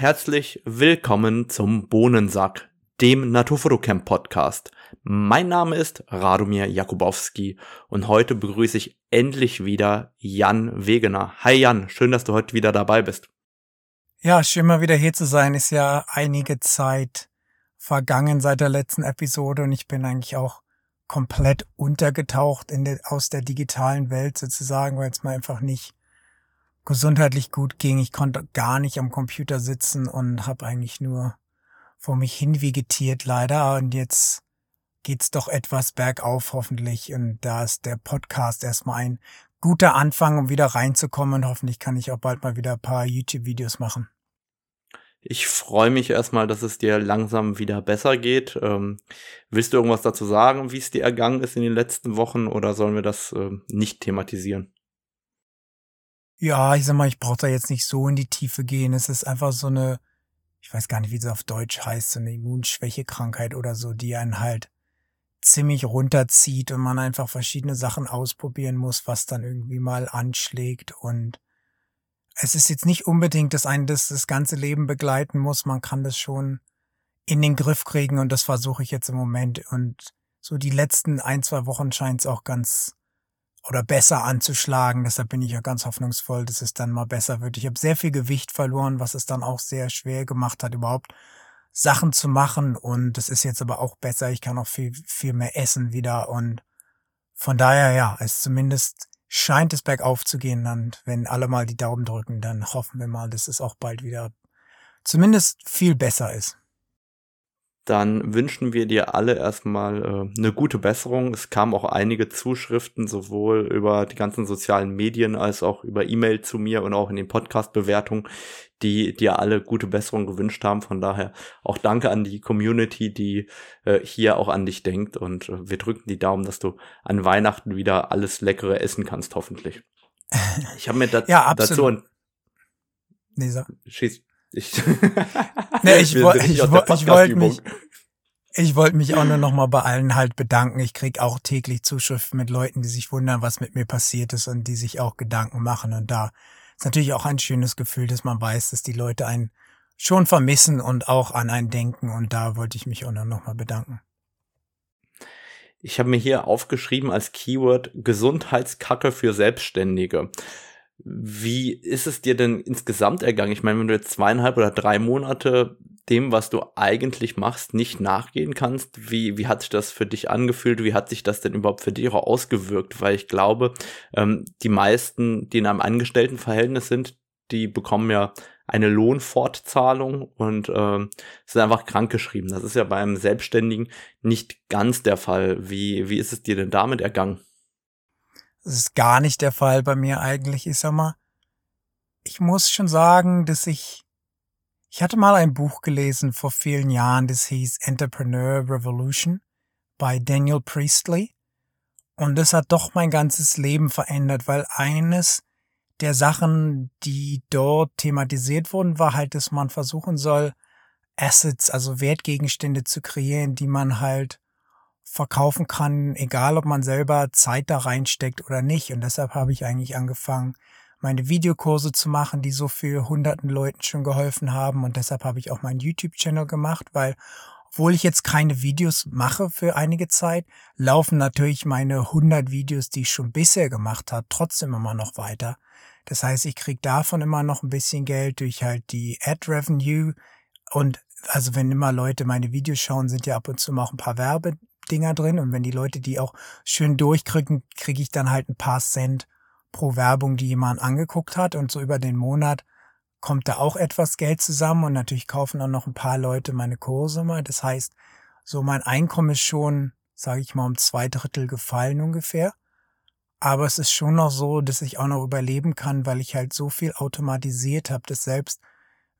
Herzlich willkommen zum Bohnensack, dem Naturfotocamp Podcast. Mein Name ist Radomir Jakubowski und heute begrüße ich endlich wieder Jan Wegener. Hi Jan, schön, dass du heute wieder dabei bist. Ja, schön mal wieder hier zu sein. Ist ja einige Zeit vergangen seit der letzten Episode und ich bin eigentlich auch komplett untergetaucht in der, aus der digitalen Welt sozusagen, weil es mir einfach nicht gesundheitlich gut ging. Ich konnte gar nicht am Computer sitzen und habe eigentlich nur vor mich hin vegetiert leider. Und jetzt geht's doch etwas bergauf hoffentlich. Und da ist der Podcast erstmal ein guter Anfang, um wieder reinzukommen. Und hoffentlich kann ich auch bald mal wieder ein paar YouTube-Videos machen. Ich freue mich erstmal, dass es dir langsam wieder besser geht. Ähm, willst du irgendwas dazu sagen, wie es dir ergangen ist in den letzten Wochen oder sollen wir das äh, nicht thematisieren? Ja, ich sag mal, ich brauche da jetzt nicht so in die Tiefe gehen. Es ist einfach so eine, ich weiß gar nicht, wie es auf Deutsch heißt, so eine Immunschwächekrankheit oder so, die einen halt ziemlich runterzieht und man einfach verschiedene Sachen ausprobieren muss, was dann irgendwie mal anschlägt und es ist jetzt nicht unbedingt, dass einen das das ganze Leben begleiten muss. Man kann das schon in den Griff kriegen und das versuche ich jetzt im Moment. Und so die letzten ein, zwei Wochen scheint es auch ganz oder besser anzuschlagen. Deshalb bin ich ja ganz hoffnungsvoll, dass es dann mal besser wird. Ich habe sehr viel Gewicht verloren, was es dann auch sehr schwer gemacht hat, überhaupt Sachen zu machen. Und das ist jetzt aber auch besser. Ich kann auch viel, viel mehr essen wieder. Und von daher, ja, es zumindest scheint es bergauf zu gehen. Und wenn alle mal die Daumen drücken, dann hoffen wir mal, dass es auch bald wieder zumindest viel besser ist dann wünschen wir dir alle erstmal äh, eine gute Besserung. Es kamen auch einige Zuschriften, sowohl über die ganzen sozialen Medien als auch über E-Mail zu mir und auch in den Podcast-Bewertungen, die dir alle gute Besserung gewünscht haben. Von daher auch danke an die Community, die äh, hier auch an dich denkt. Und äh, wir drücken die Daumen, dass du an Weihnachten wieder alles Leckere essen kannst, hoffentlich. Ich habe mir da ja, dazu ein Nee, so. Schieß. Ich, nee, ich, wo, ich, ich wollte mich, ich wollte mich auch nur noch mal bei allen halt bedanken. Ich krieg auch täglich Zuschriften mit Leuten, die sich wundern, was mit mir passiert ist und die sich auch Gedanken machen. Und da ist natürlich auch ein schönes Gefühl, dass man weiß, dass die Leute einen schon vermissen und auch an einen denken. Und da wollte ich mich auch nur noch mal bedanken. Ich habe mir hier aufgeschrieben als Keyword Gesundheitskacke für Selbstständige. Wie ist es dir denn insgesamt ergangen? Ich meine, wenn du jetzt zweieinhalb oder drei Monate dem, was du eigentlich machst, nicht nachgehen kannst, wie, wie hat sich das für dich angefühlt? Wie hat sich das denn überhaupt für dich auch ausgewirkt? Weil ich glaube, ähm, die meisten, die in einem Angestelltenverhältnis sind, die bekommen ja eine Lohnfortzahlung und ähm, sind einfach krankgeschrieben. Das ist ja beim Selbstständigen nicht ganz der Fall. Wie, wie ist es dir denn damit ergangen? Das ist gar nicht der Fall bei mir eigentlich. Ich sag mal, ich muss schon sagen, dass ich, ich hatte mal ein Buch gelesen vor vielen Jahren, das hieß Entrepreneur Revolution bei Daniel Priestley. Und das hat doch mein ganzes Leben verändert, weil eines der Sachen, die dort thematisiert wurden, war halt, dass man versuchen soll, Assets, also Wertgegenstände zu kreieren, die man halt verkaufen kann, egal ob man selber Zeit da reinsteckt oder nicht. Und deshalb habe ich eigentlich angefangen, meine Videokurse zu machen, die so viel hunderten Leuten schon geholfen haben. Und deshalb habe ich auch meinen YouTube-Channel gemacht, weil obwohl ich jetzt keine Videos mache für einige Zeit, laufen natürlich meine 100 Videos, die ich schon bisher gemacht habe, trotzdem immer noch weiter. Das heißt, ich kriege davon immer noch ein bisschen Geld durch halt die Ad-Revenue und also wenn immer Leute meine Videos schauen, sind ja ab und zu mal auch ein paar Werbe Dinger drin und wenn die Leute die auch schön durchkriegen, kriege ich dann halt ein paar Cent pro Werbung, die jemand angeguckt hat und so über den Monat kommt da auch etwas Geld zusammen und natürlich kaufen dann noch ein paar Leute meine Kurse mal. Das heißt, so mein Einkommen ist schon, sage ich mal, um zwei Drittel gefallen ungefähr. Aber es ist schon noch so, dass ich auch noch überleben kann, weil ich halt so viel automatisiert habe, dass selbst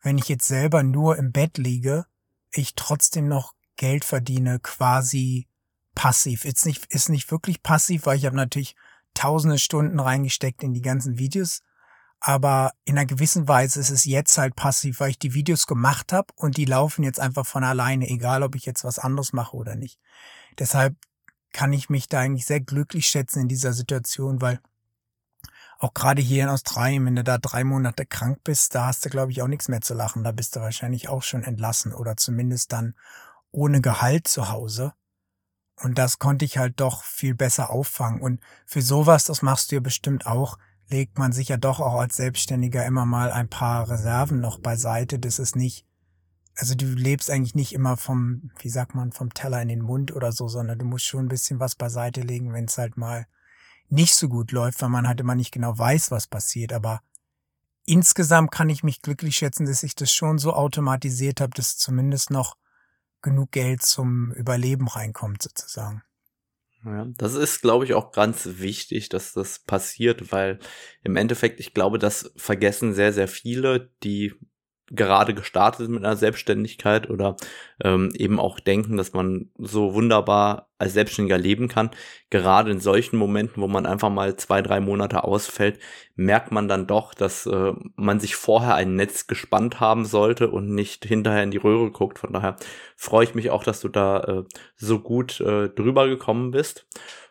wenn ich jetzt selber nur im Bett liege, ich trotzdem noch Geld verdiene, quasi passiv. Ist nicht, ist nicht wirklich passiv, weil ich habe natürlich tausende Stunden reingesteckt in die ganzen Videos. Aber in einer gewissen Weise ist es jetzt halt passiv, weil ich die Videos gemacht habe und die laufen jetzt einfach von alleine, egal ob ich jetzt was anderes mache oder nicht. Deshalb kann ich mich da eigentlich sehr glücklich schätzen in dieser Situation, weil auch gerade hier in Australien, wenn du da drei Monate krank bist, da hast du, glaube ich, auch nichts mehr zu lachen. Da bist du wahrscheinlich auch schon entlassen oder zumindest dann ohne Gehalt zu Hause. Und das konnte ich halt doch viel besser auffangen. Und für sowas, das machst du ja bestimmt auch, legt man sich ja doch auch als Selbstständiger immer mal ein paar Reserven noch beiseite. Das ist nicht, also du lebst eigentlich nicht immer vom, wie sagt man, vom Teller in den Mund oder so, sondern du musst schon ein bisschen was beiseite legen, wenn es halt mal nicht so gut läuft, weil man halt immer nicht genau weiß, was passiert. Aber insgesamt kann ich mich glücklich schätzen, dass ich das schon so automatisiert habe, dass zumindest noch genug Geld zum Überleben reinkommt, sozusagen. Ja, das ist, glaube ich, auch ganz wichtig, dass das passiert, weil im Endeffekt, ich glaube, das vergessen sehr, sehr viele, die gerade gestartet mit einer Selbstständigkeit oder ähm, eben auch denken, dass man so wunderbar als Selbstständiger leben kann. Gerade in solchen Momenten, wo man einfach mal zwei, drei Monate ausfällt, merkt man dann doch, dass äh, man sich vorher ein Netz gespannt haben sollte und nicht hinterher in die Röhre guckt. Von daher freue ich mich auch, dass du da äh, so gut äh, drüber gekommen bist.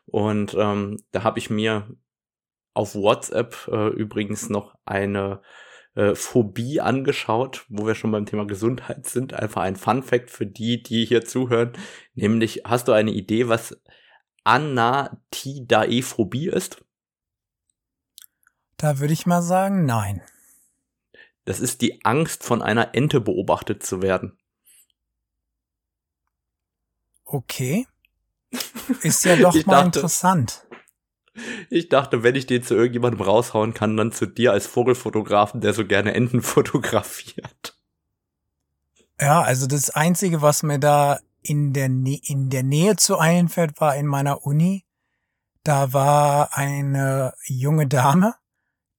Und ähm, da habe ich mir auf WhatsApp äh, übrigens noch eine äh, Phobie angeschaut, wo wir schon beim Thema Gesundheit sind. Einfach ein Fun Fact für die, die hier zuhören. Nämlich, hast du eine Idee, was Anatidaephobie ist? Da würde ich mal sagen, nein. Das ist die Angst, von einer Ente beobachtet zu werden. Okay. Ist ja doch mal dachte, interessant. Ich dachte, wenn ich den zu irgendjemandem raushauen kann, dann zu dir als Vogelfotografen, der so gerne Enten fotografiert. Ja, also das Einzige, was mir da in der, in der Nähe zu einfällt, war in meiner Uni. Da war eine junge Dame,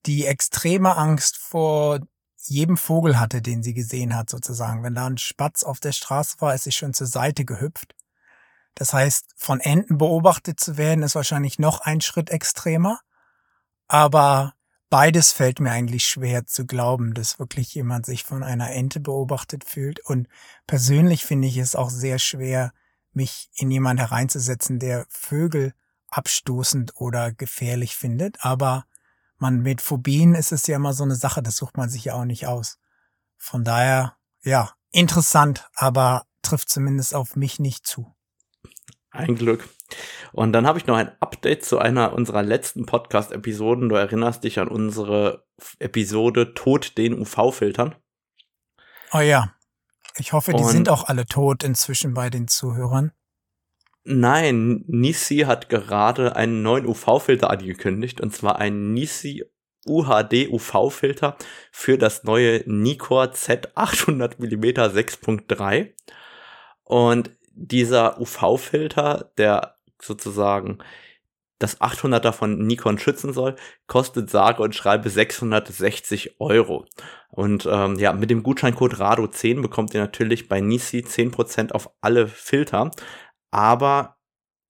die extreme Angst vor jedem Vogel hatte, den sie gesehen hat, sozusagen. Wenn da ein Spatz auf der Straße war, ist sie schon zur Seite gehüpft. Das heißt, von Enten beobachtet zu werden, ist wahrscheinlich noch ein Schritt extremer. Aber beides fällt mir eigentlich schwer zu glauben, dass wirklich jemand sich von einer Ente beobachtet fühlt. Und persönlich finde ich es auch sehr schwer, mich in jemand hereinzusetzen, der Vögel abstoßend oder gefährlich findet. Aber man mit Phobien ist es ja immer so eine Sache, das sucht man sich ja auch nicht aus. Von daher, ja, interessant, aber trifft zumindest auf mich nicht zu. Ein Glück. Und dann habe ich noch ein Update zu einer unserer letzten Podcast-Episoden. Du erinnerst dich an unsere Episode Tod den UV-Filtern. Oh ja. Ich hoffe, die Und sind auch alle tot inzwischen bei den Zuhörern. Nein, Nisi hat gerade einen neuen UV-Filter angekündigt. Und zwar einen Nisi UHD UV-Filter für das neue Nikkor Z800 mm 6.3. Und dieser UV-Filter, der sozusagen das 800er von Nikon schützen soll, kostet sage und schreibe 660 Euro. Und ähm, ja, mit dem Gutscheincode RADO10 bekommt ihr natürlich bei Nisi 10% auf alle Filter. Aber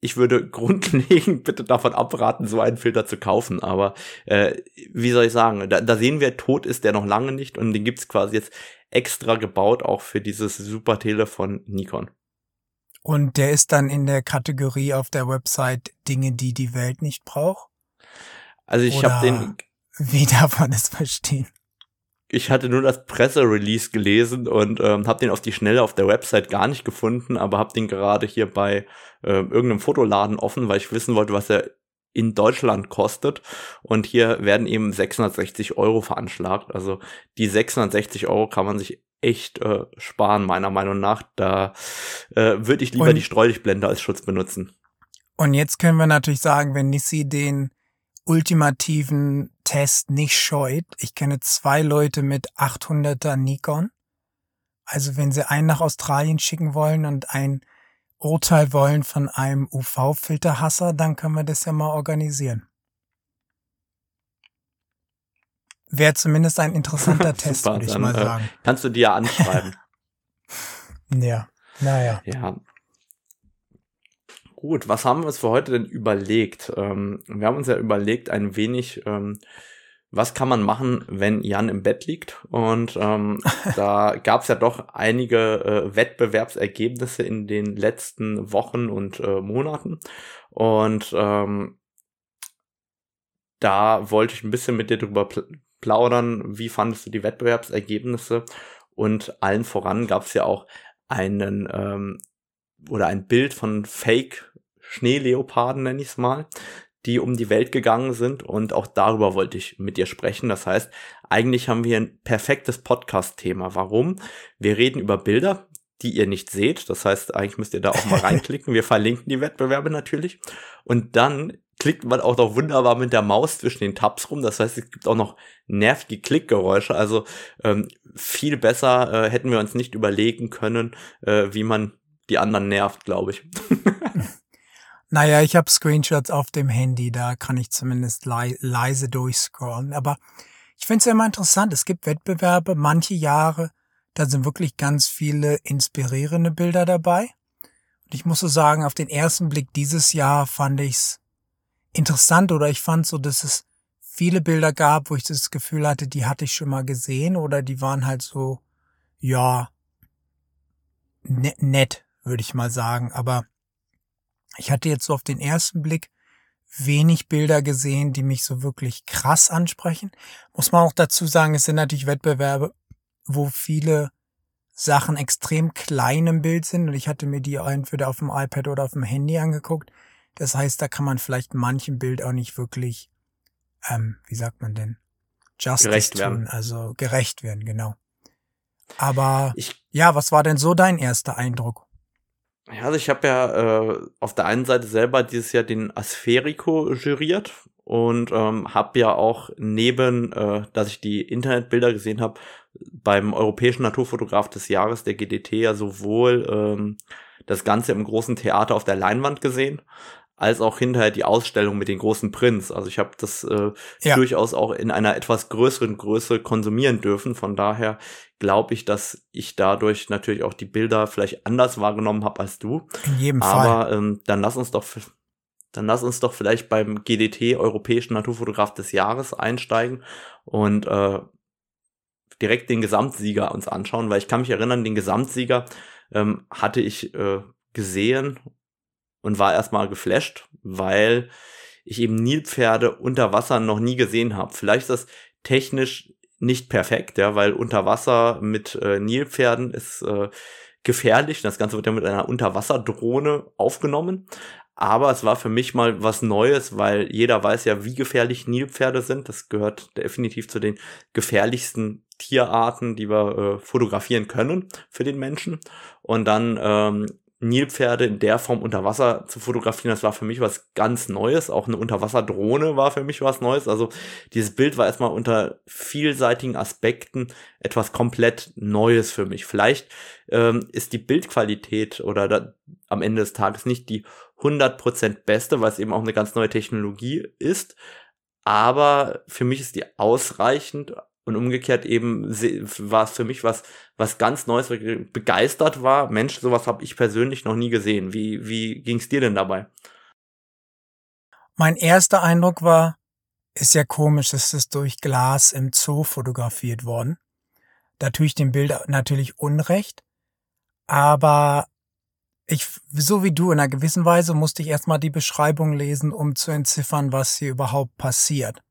ich würde grundlegend bitte davon abraten, so einen Filter zu kaufen. Aber äh, wie soll ich sagen, da, da sehen wir, tot ist der noch lange nicht und den gibt's quasi jetzt extra gebaut, auch für dieses super Telefon Nikon. Und der ist dann in der Kategorie auf der Website Dinge, die die Welt nicht braucht? Also ich habe den. Wie darf man das verstehen? Ich hatte nur das Presserelease gelesen und ähm, habe den auf die Schnelle auf der Website gar nicht gefunden, aber habe den gerade hier bei äh, irgendeinem Fotoladen offen, weil ich wissen wollte, was er in Deutschland kostet. Und hier werden eben 660 Euro veranschlagt. Also die 660 Euro kann man sich echt äh, sparen, meiner Meinung nach. Da äh, würde ich lieber und, die Streulichtblende als Schutz benutzen. Und jetzt können wir natürlich sagen, wenn Nissi den ultimativen Test nicht scheut. Ich kenne zwei Leute mit 800er Nikon. Also wenn sie einen nach Australien schicken wollen und ein Urteil wollen von einem UV-Filterhasser, dann können wir das ja mal organisieren. Wäre zumindest ein interessanter Test, würde ich mal äh, sagen. Äh, kannst du dir ja anschreiben. ja, naja. Ja. Gut, was haben wir uns für heute denn überlegt? Ähm, wir haben uns ja überlegt, ein wenig, ähm, was kann man machen, wenn Jan im Bett liegt? Und ähm, da gab es ja doch einige äh, Wettbewerbsergebnisse in den letzten Wochen und äh, Monaten. Und ähm, da wollte ich ein bisschen mit dir drüber plaudern. Wie fandest du die Wettbewerbsergebnisse? Und allen voran gab es ja auch einen ähm, oder ein Bild von Fake Schneeleoparden, nenne ich es mal, die um die Welt gegangen sind. Und auch darüber wollte ich mit dir sprechen. Das heißt, eigentlich haben wir ein perfektes Podcast-Thema. Warum? Wir reden über Bilder, die ihr nicht seht. Das heißt, eigentlich müsst ihr da auch mal reinklicken. Wir verlinken die Wettbewerbe natürlich. Und dann klickt man auch noch wunderbar mit der Maus zwischen den Tabs rum. Das heißt, es gibt auch noch nervige Klickgeräusche. Also ähm, viel besser äh, hätten wir uns nicht überlegen können, äh, wie man die anderen nervt, glaube ich. naja, ich habe Screenshots auf dem Handy, da kann ich zumindest le leise durchscrollen. Aber ich finde es ja immer interessant. Es gibt Wettbewerbe, manche Jahre, da sind wirklich ganz viele inspirierende Bilder dabei. Und ich muss so sagen, auf den ersten Blick dieses Jahr fand ich's interessant oder ich fand so, dass es viele Bilder gab, wo ich das Gefühl hatte, die hatte ich schon mal gesehen oder die waren halt so, ja, ne-, nett, würde ich mal sagen. Aber ich hatte jetzt so auf den ersten Blick wenig Bilder gesehen, die mich so wirklich krass ansprechen. Muss man auch dazu sagen, es sind natürlich Wettbewerbe, wo viele Sachen extrem klein im Bild sind und ich hatte mir die entweder auf dem iPad oder auf dem Handy angeguckt. Das heißt, da kann man vielleicht manchem Bild auch nicht wirklich, ähm, wie sagt man denn, Justice gerecht tun, werden. also gerecht werden, genau. Aber ich, ja, was war denn so dein erster Eindruck? Ja, also ich habe ja äh, auf der einen Seite selber dieses Jahr den Aspherico juriert und ähm, habe ja auch neben, äh, dass ich die Internetbilder gesehen habe, beim Europäischen Naturfotograf des Jahres, der GDT, ja sowohl ähm, das Ganze im großen Theater auf der Leinwand gesehen, als auch hinterher die Ausstellung mit den großen Prints. Also ich habe das äh, ja. durchaus auch in einer etwas größeren Größe konsumieren dürfen. Von daher glaube ich, dass ich dadurch natürlich auch die Bilder vielleicht anders wahrgenommen habe als du. In jedem Aber, Fall. Aber ähm, dann lass uns doch dann lass uns doch vielleicht beim GDT Europäischen Naturfotograf des Jahres einsteigen und äh, direkt den Gesamtsieger uns anschauen, weil ich kann mich erinnern, den Gesamtsieger ähm, hatte ich äh, gesehen und war erstmal geflasht, weil ich eben Nilpferde unter Wasser noch nie gesehen habe. Vielleicht ist das technisch nicht perfekt, ja, weil unter Wasser mit äh, Nilpferden ist äh, gefährlich. Das Ganze wird ja mit einer Unterwasserdrohne aufgenommen. Aber es war für mich mal was Neues, weil jeder weiß ja, wie gefährlich Nilpferde sind. Das gehört definitiv zu den gefährlichsten Tierarten, die wir äh, fotografieren können für den Menschen. Und dann ähm, Nilpferde in der Form unter Wasser zu fotografieren, das war für mich was ganz Neues. Auch eine Unterwasserdrohne war für mich was Neues. Also dieses Bild war erstmal unter vielseitigen Aspekten etwas komplett Neues für mich. Vielleicht ähm, ist die Bildqualität oder da, am Ende des Tages nicht die 100% beste, weil es eben auch eine ganz neue Technologie ist. Aber für mich ist die ausreichend, und umgekehrt eben war es für mich was, was ganz Neues, begeistert war. Mensch, sowas habe ich persönlich noch nie gesehen. Wie, wie ging es dir denn dabei? Mein erster Eindruck war, ist ja komisch, ist es durch Glas im Zoo fotografiert worden. Da tue ich dem Bild natürlich Unrecht. Aber ich, so wie du, in einer gewissen Weise musste ich erstmal die Beschreibung lesen, um zu entziffern, was hier überhaupt passiert.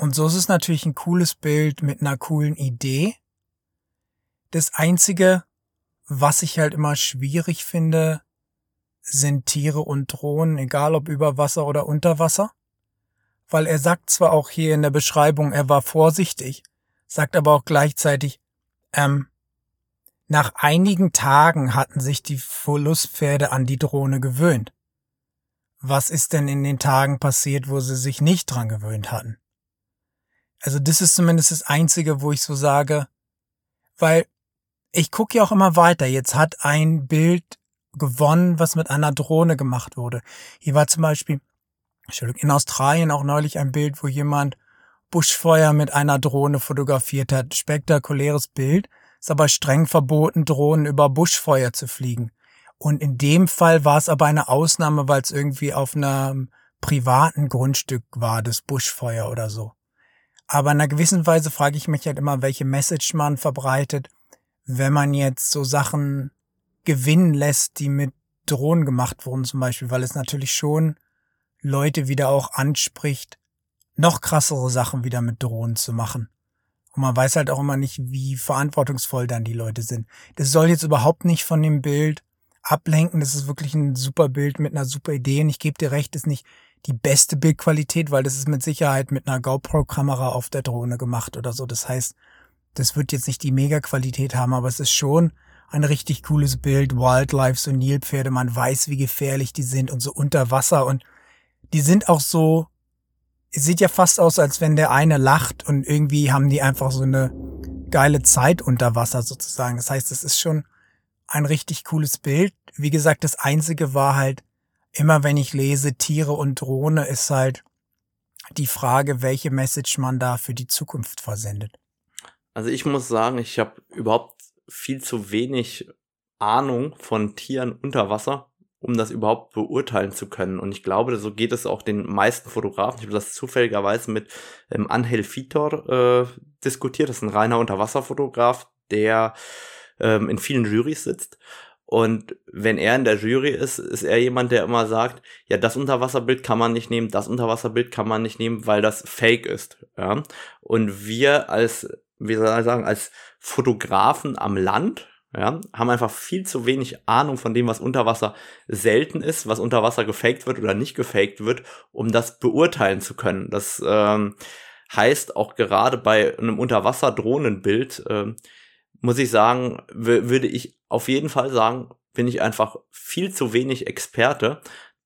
Und so ist es natürlich ein cooles Bild mit einer coolen Idee. Das einzige, was ich halt immer schwierig finde, sind Tiere und Drohnen, egal ob über Wasser oder unter Wasser. Weil er sagt zwar auch hier in der Beschreibung, er war vorsichtig, sagt aber auch gleichzeitig, ähm, nach einigen Tagen hatten sich die Verlustpferde an die Drohne gewöhnt. Was ist denn in den Tagen passiert, wo sie sich nicht dran gewöhnt hatten? Also das ist zumindest das Einzige, wo ich so sage, weil ich gucke ja auch immer weiter. Jetzt hat ein Bild gewonnen, was mit einer Drohne gemacht wurde. Hier war zum Beispiel in Australien auch neulich ein Bild, wo jemand Buschfeuer mit einer Drohne fotografiert hat. Spektakuläres Bild, ist aber streng verboten, Drohnen über Buschfeuer zu fliegen. Und in dem Fall war es aber eine Ausnahme, weil es irgendwie auf einem privaten Grundstück war, das Buschfeuer oder so. Aber in einer gewissen Weise frage ich mich halt immer, welche Message man verbreitet, wenn man jetzt so Sachen gewinnen lässt, die mit Drohnen gemacht wurden zum Beispiel, weil es natürlich schon Leute wieder auch anspricht, noch krassere Sachen wieder mit Drohnen zu machen. Und man weiß halt auch immer nicht, wie verantwortungsvoll dann die Leute sind. Das soll jetzt überhaupt nicht von dem Bild ablenken. Das ist wirklich ein super Bild mit einer super Idee. Und ich gebe dir recht, ist nicht die beste Bildqualität, weil das ist mit Sicherheit mit einer GoPro-Kamera auf der Drohne gemacht oder so. Das heißt, das wird jetzt nicht die Mega-Qualität haben, aber es ist schon ein richtig cooles Bild. Wildlife, so Nilpferde, man weiß, wie gefährlich die sind und so unter Wasser und die sind auch so, es sieht ja fast aus, als wenn der eine lacht und irgendwie haben die einfach so eine geile Zeit unter Wasser sozusagen. Das heißt, es ist schon ein richtig cooles Bild. Wie gesagt, das einzige war halt, immer wenn ich lese Tiere und Drohne, ist halt die Frage, welche Message man da für die Zukunft versendet. Also ich muss sagen, ich habe überhaupt viel zu wenig Ahnung von Tieren unter Wasser, um das überhaupt beurteilen zu können. Und ich glaube, so geht es auch den meisten Fotografen. Ich habe das zufälligerweise mit ähm, Angel Vitor äh, diskutiert. Das ist ein reiner Unterwasserfotograf, der ähm, in vielen Jurys sitzt. Und wenn er in der Jury ist, ist er jemand, der immer sagt, ja, das Unterwasserbild kann man nicht nehmen, das Unterwasserbild kann man nicht nehmen, weil das fake ist. Ja? Und wir als, wie soll ich sagen, als Fotografen am Land, ja, haben einfach viel zu wenig Ahnung von dem, was unter Wasser selten ist, was unter Wasser gefaked wird oder nicht gefaked wird, um das beurteilen zu können. Das ähm, heißt auch gerade bei einem Unterwasser-Drohnenbild, ähm, muss ich sagen, würde ich auf jeden Fall sagen, bin ich einfach viel zu wenig Experte,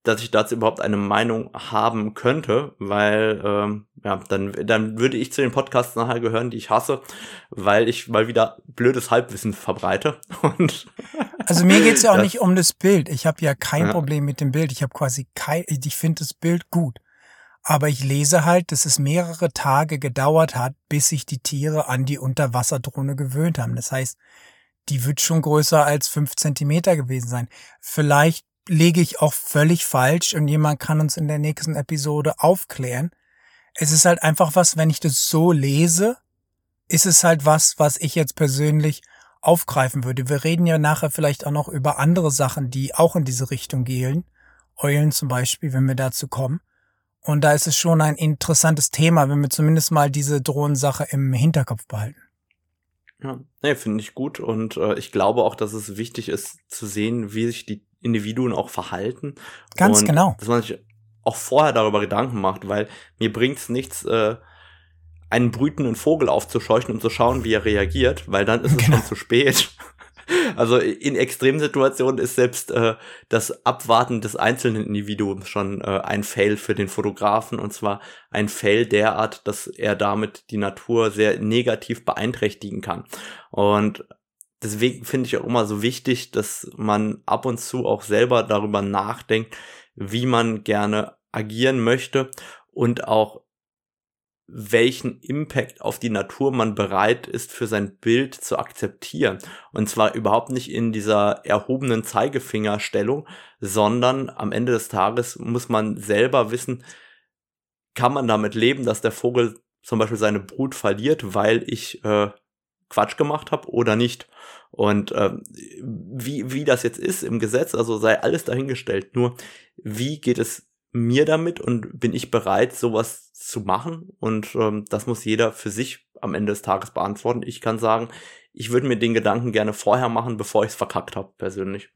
dass ich dazu überhaupt eine Meinung haben könnte, weil ähm, ja, dann, dann würde ich zu den Podcasts nachher gehören, die ich hasse, weil ich mal wieder blödes Halbwissen verbreite. Und also mir geht's ja auch nicht um das Bild. Ich habe ja kein ja. Problem mit dem Bild. Ich habe quasi kein, ich finde das Bild gut. Aber ich lese halt, dass es mehrere Tage gedauert hat, bis sich die Tiere an die Unterwasserdrohne gewöhnt haben. Das heißt, die wird schon größer als fünf Zentimeter gewesen sein. Vielleicht lege ich auch völlig falsch und jemand kann uns in der nächsten Episode aufklären. Es ist halt einfach was, wenn ich das so lese, ist es halt was, was ich jetzt persönlich aufgreifen würde. Wir reden ja nachher vielleicht auch noch über andere Sachen, die auch in diese Richtung gehen. Eulen zum Beispiel, wenn wir dazu kommen. Und da ist es schon ein interessantes Thema, wenn wir zumindest mal diese Drohnensache im Hinterkopf behalten. Ja, nee, finde ich gut und äh, ich glaube auch, dass es wichtig ist zu sehen, wie sich die Individuen auch verhalten. Ganz und genau. Dass man sich auch vorher darüber Gedanken macht, weil mir bringt es nichts, äh, einen brütenden Vogel aufzuscheuchen und zu schauen, wie er reagiert, weil dann ist es genau. schon zu spät. Also in Extremsituationen ist selbst äh, das Abwarten des einzelnen Individuums schon äh, ein Fail für den Fotografen und zwar ein Fail derart, dass er damit die Natur sehr negativ beeinträchtigen kann. Und deswegen finde ich auch immer so wichtig, dass man ab und zu auch selber darüber nachdenkt, wie man gerne agieren möchte und auch welchen Impact auf die Natur man bereit ist, für sein Bild zu akzeptieren. Und zwar überhaupt nicht in dieser erhobenen Zeigefingerstellung, sondern am Ende des Tages muss man selber wissen, kann man damit leben, dass der Vogel zum Beispiel seine Brut verliert, weil ich äh, Quatsch gemacht habe oder nicht. Und äh, wie, wie das jetzt ist im Gesetz, also sei alles dahingestellt. Nur wie geht es mir damit und bin ich bereit, sowas zu machen? Und ähm, das muss jeder für sich am Ende des Tages beantworten. Ich kann sagen, ich würde mir den Gedanken gerne vorher machen, bevor ich es verkackt habe, persönlich.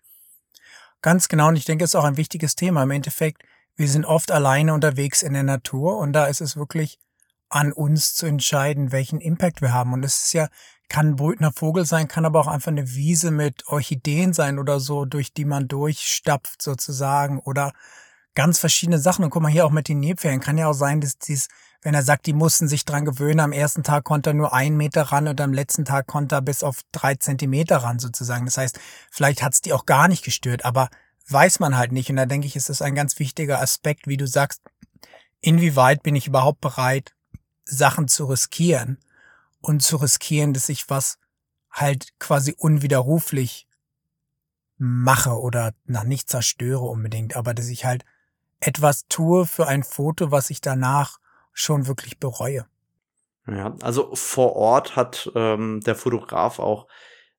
Ganz genau, und ich denke, es ist auch ein wichtiges Thema. Im Endeffekt, wir sind oft alleine unterwegs in der Natur und da ist es wirklich an uns zu entscheiden, welchen Impact wir haben. Und es ist ja, kann ein brütender Vogel sein, kann aber auch einfach eine Wiese mit Orchideen sein oder so, durch die man durchstapft sozusagen oder ganz verschiedene Sachen. Und guck mal hier auch mit den Nilpferden. Kann ja auch sein, dass dies, wenn er sagt, die mussten sich dran gewöhnen, am ersten Tag konnte er nur einen Meter ran und am letzten Tag konnte er bis auf drei Zentimeter ran sozusagen. Das heißt, vielleicht hat's die auch gar nicht gestört, aber weiß man halt nicht. Und da denke ich, ist das ein ganz wichtiger Aspekt, wie du sagst, inwieweit bin ich überhaupt bereit, Sachen zu riskieren und zu riskieren, dass ich was halt quasi unwiderruflich mache oder na, nicht zerstöre unbedingt, aber dass ich halt etwas tue für ein Foto, was ich danach schon wirklich bereue. Ja, also vor Ort hat ähm, der Fotograf auch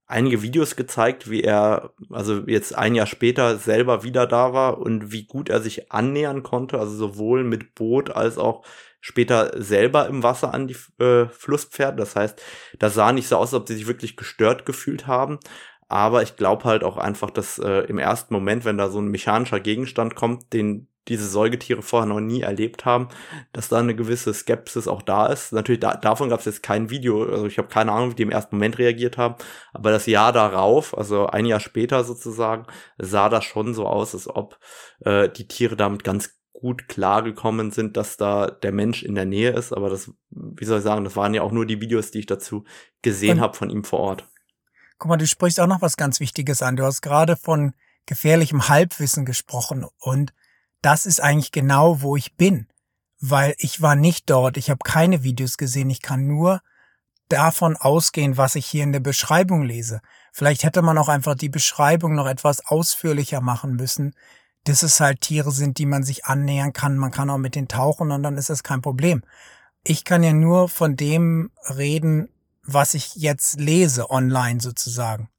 einige Videos gezeigt, wie er, also jetzt ein Jahr später selber wieder da war und wie gut er sich annähern konnte, also sowohl mit Boot als auch später selber im Wasser an die äh, Flusspferde. Das heißt, das sah nicht so aus, als ob sie sich wirklich gestört gefühlt haben. Aber ich glaube halt auch einfach, dass äh, im ersten Moment, wenn da so ein mechanischer Gegenstand kommt, den diese Säugetiere vorher noch nie erlebt haben, dass da eine gewisse Skepsis auch da ist. Natürlich, da, davon gab es jetzt kein Video, also ich habe keine Ahnung, wie die im ersten Moment reagiert haben, aber das Jahr darauf, also ein Jahr später sozusagen, sah das schon so aus, als ob äh, die Tiere damit ganz gut klargekommen sind, dass da der Mensch in der Nähe ist, aber das, wie soll ich sagen, das waren ja auch nur die Videos, die ich dazu gesehen habe von ihm vor Ort. Guck mal, du sprichst auch noch was ganz Wichtiges an. Du hast gerade von gefährlichem Halbwissen gesprochen und das ist eigentlich genau, wo ich bin, weil ich war nicht dort, ich habe keine Videos gesehen, ich kann nur davon ausgehen, was ich hier in der Beschreibung lese. Vielleicht hätte man auch einfach die Beschreibung noch etwas ausführlicher machen müssen, dass es halt Tiere sind, die man sich annähern kann, man kann auch mit denen tauchen und dann ist das kein Problem. Ich kann ja nur von dem reden, was ich jetzt lese online sozusagen.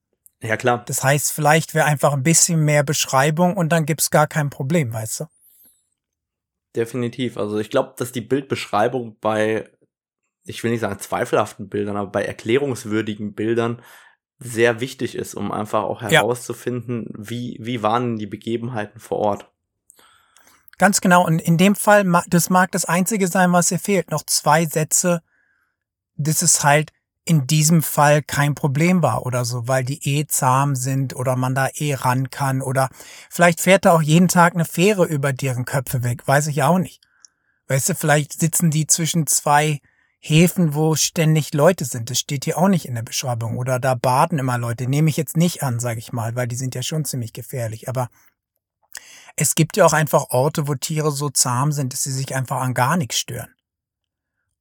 Ja, klar. Das heißt, vielleicht wäre einfach ein bisschen mehr Beschreibung und dann gibt's gar kein Problem, weißt du? Definitiv. Also ich glaube, dass die Bildbeschreibung bei, ich will nicht sagen zweifelhaften Bildern, aber bei erklärungswürdigen Bildern sehr wichtig ist, um einfach auch herauszufinden, ja. wie, wie waren die Begebenheiten vor Ort. Ganz genau. Und in dem Fall, das mag das Einzige sein, was hier fehlt. Noch zwei Sätze. Das ist halt, in diesem Fall kein Problem war oder so, weil die eh zahm sind oder man da eh ran kann oder vielleicht fährt da auch jeden Tag eine Fähre über deren Köpfe weg, weiß ich auch nicht. Weißt du, vielleicht sitzen die zwischen zwei Häfen, wo ständig Leute sind. Das steht hier auch nicht in der Beschreibung. Oder da baden immer Leute. Nehme ich jetzt nicht an, sage ich mal, weil die sind ja schon ziemlich gefährlich. Aber es gibt ja auch einfach Orte, wo Tiere so zahm sind, dass sie sich einfach an gar nichts stören.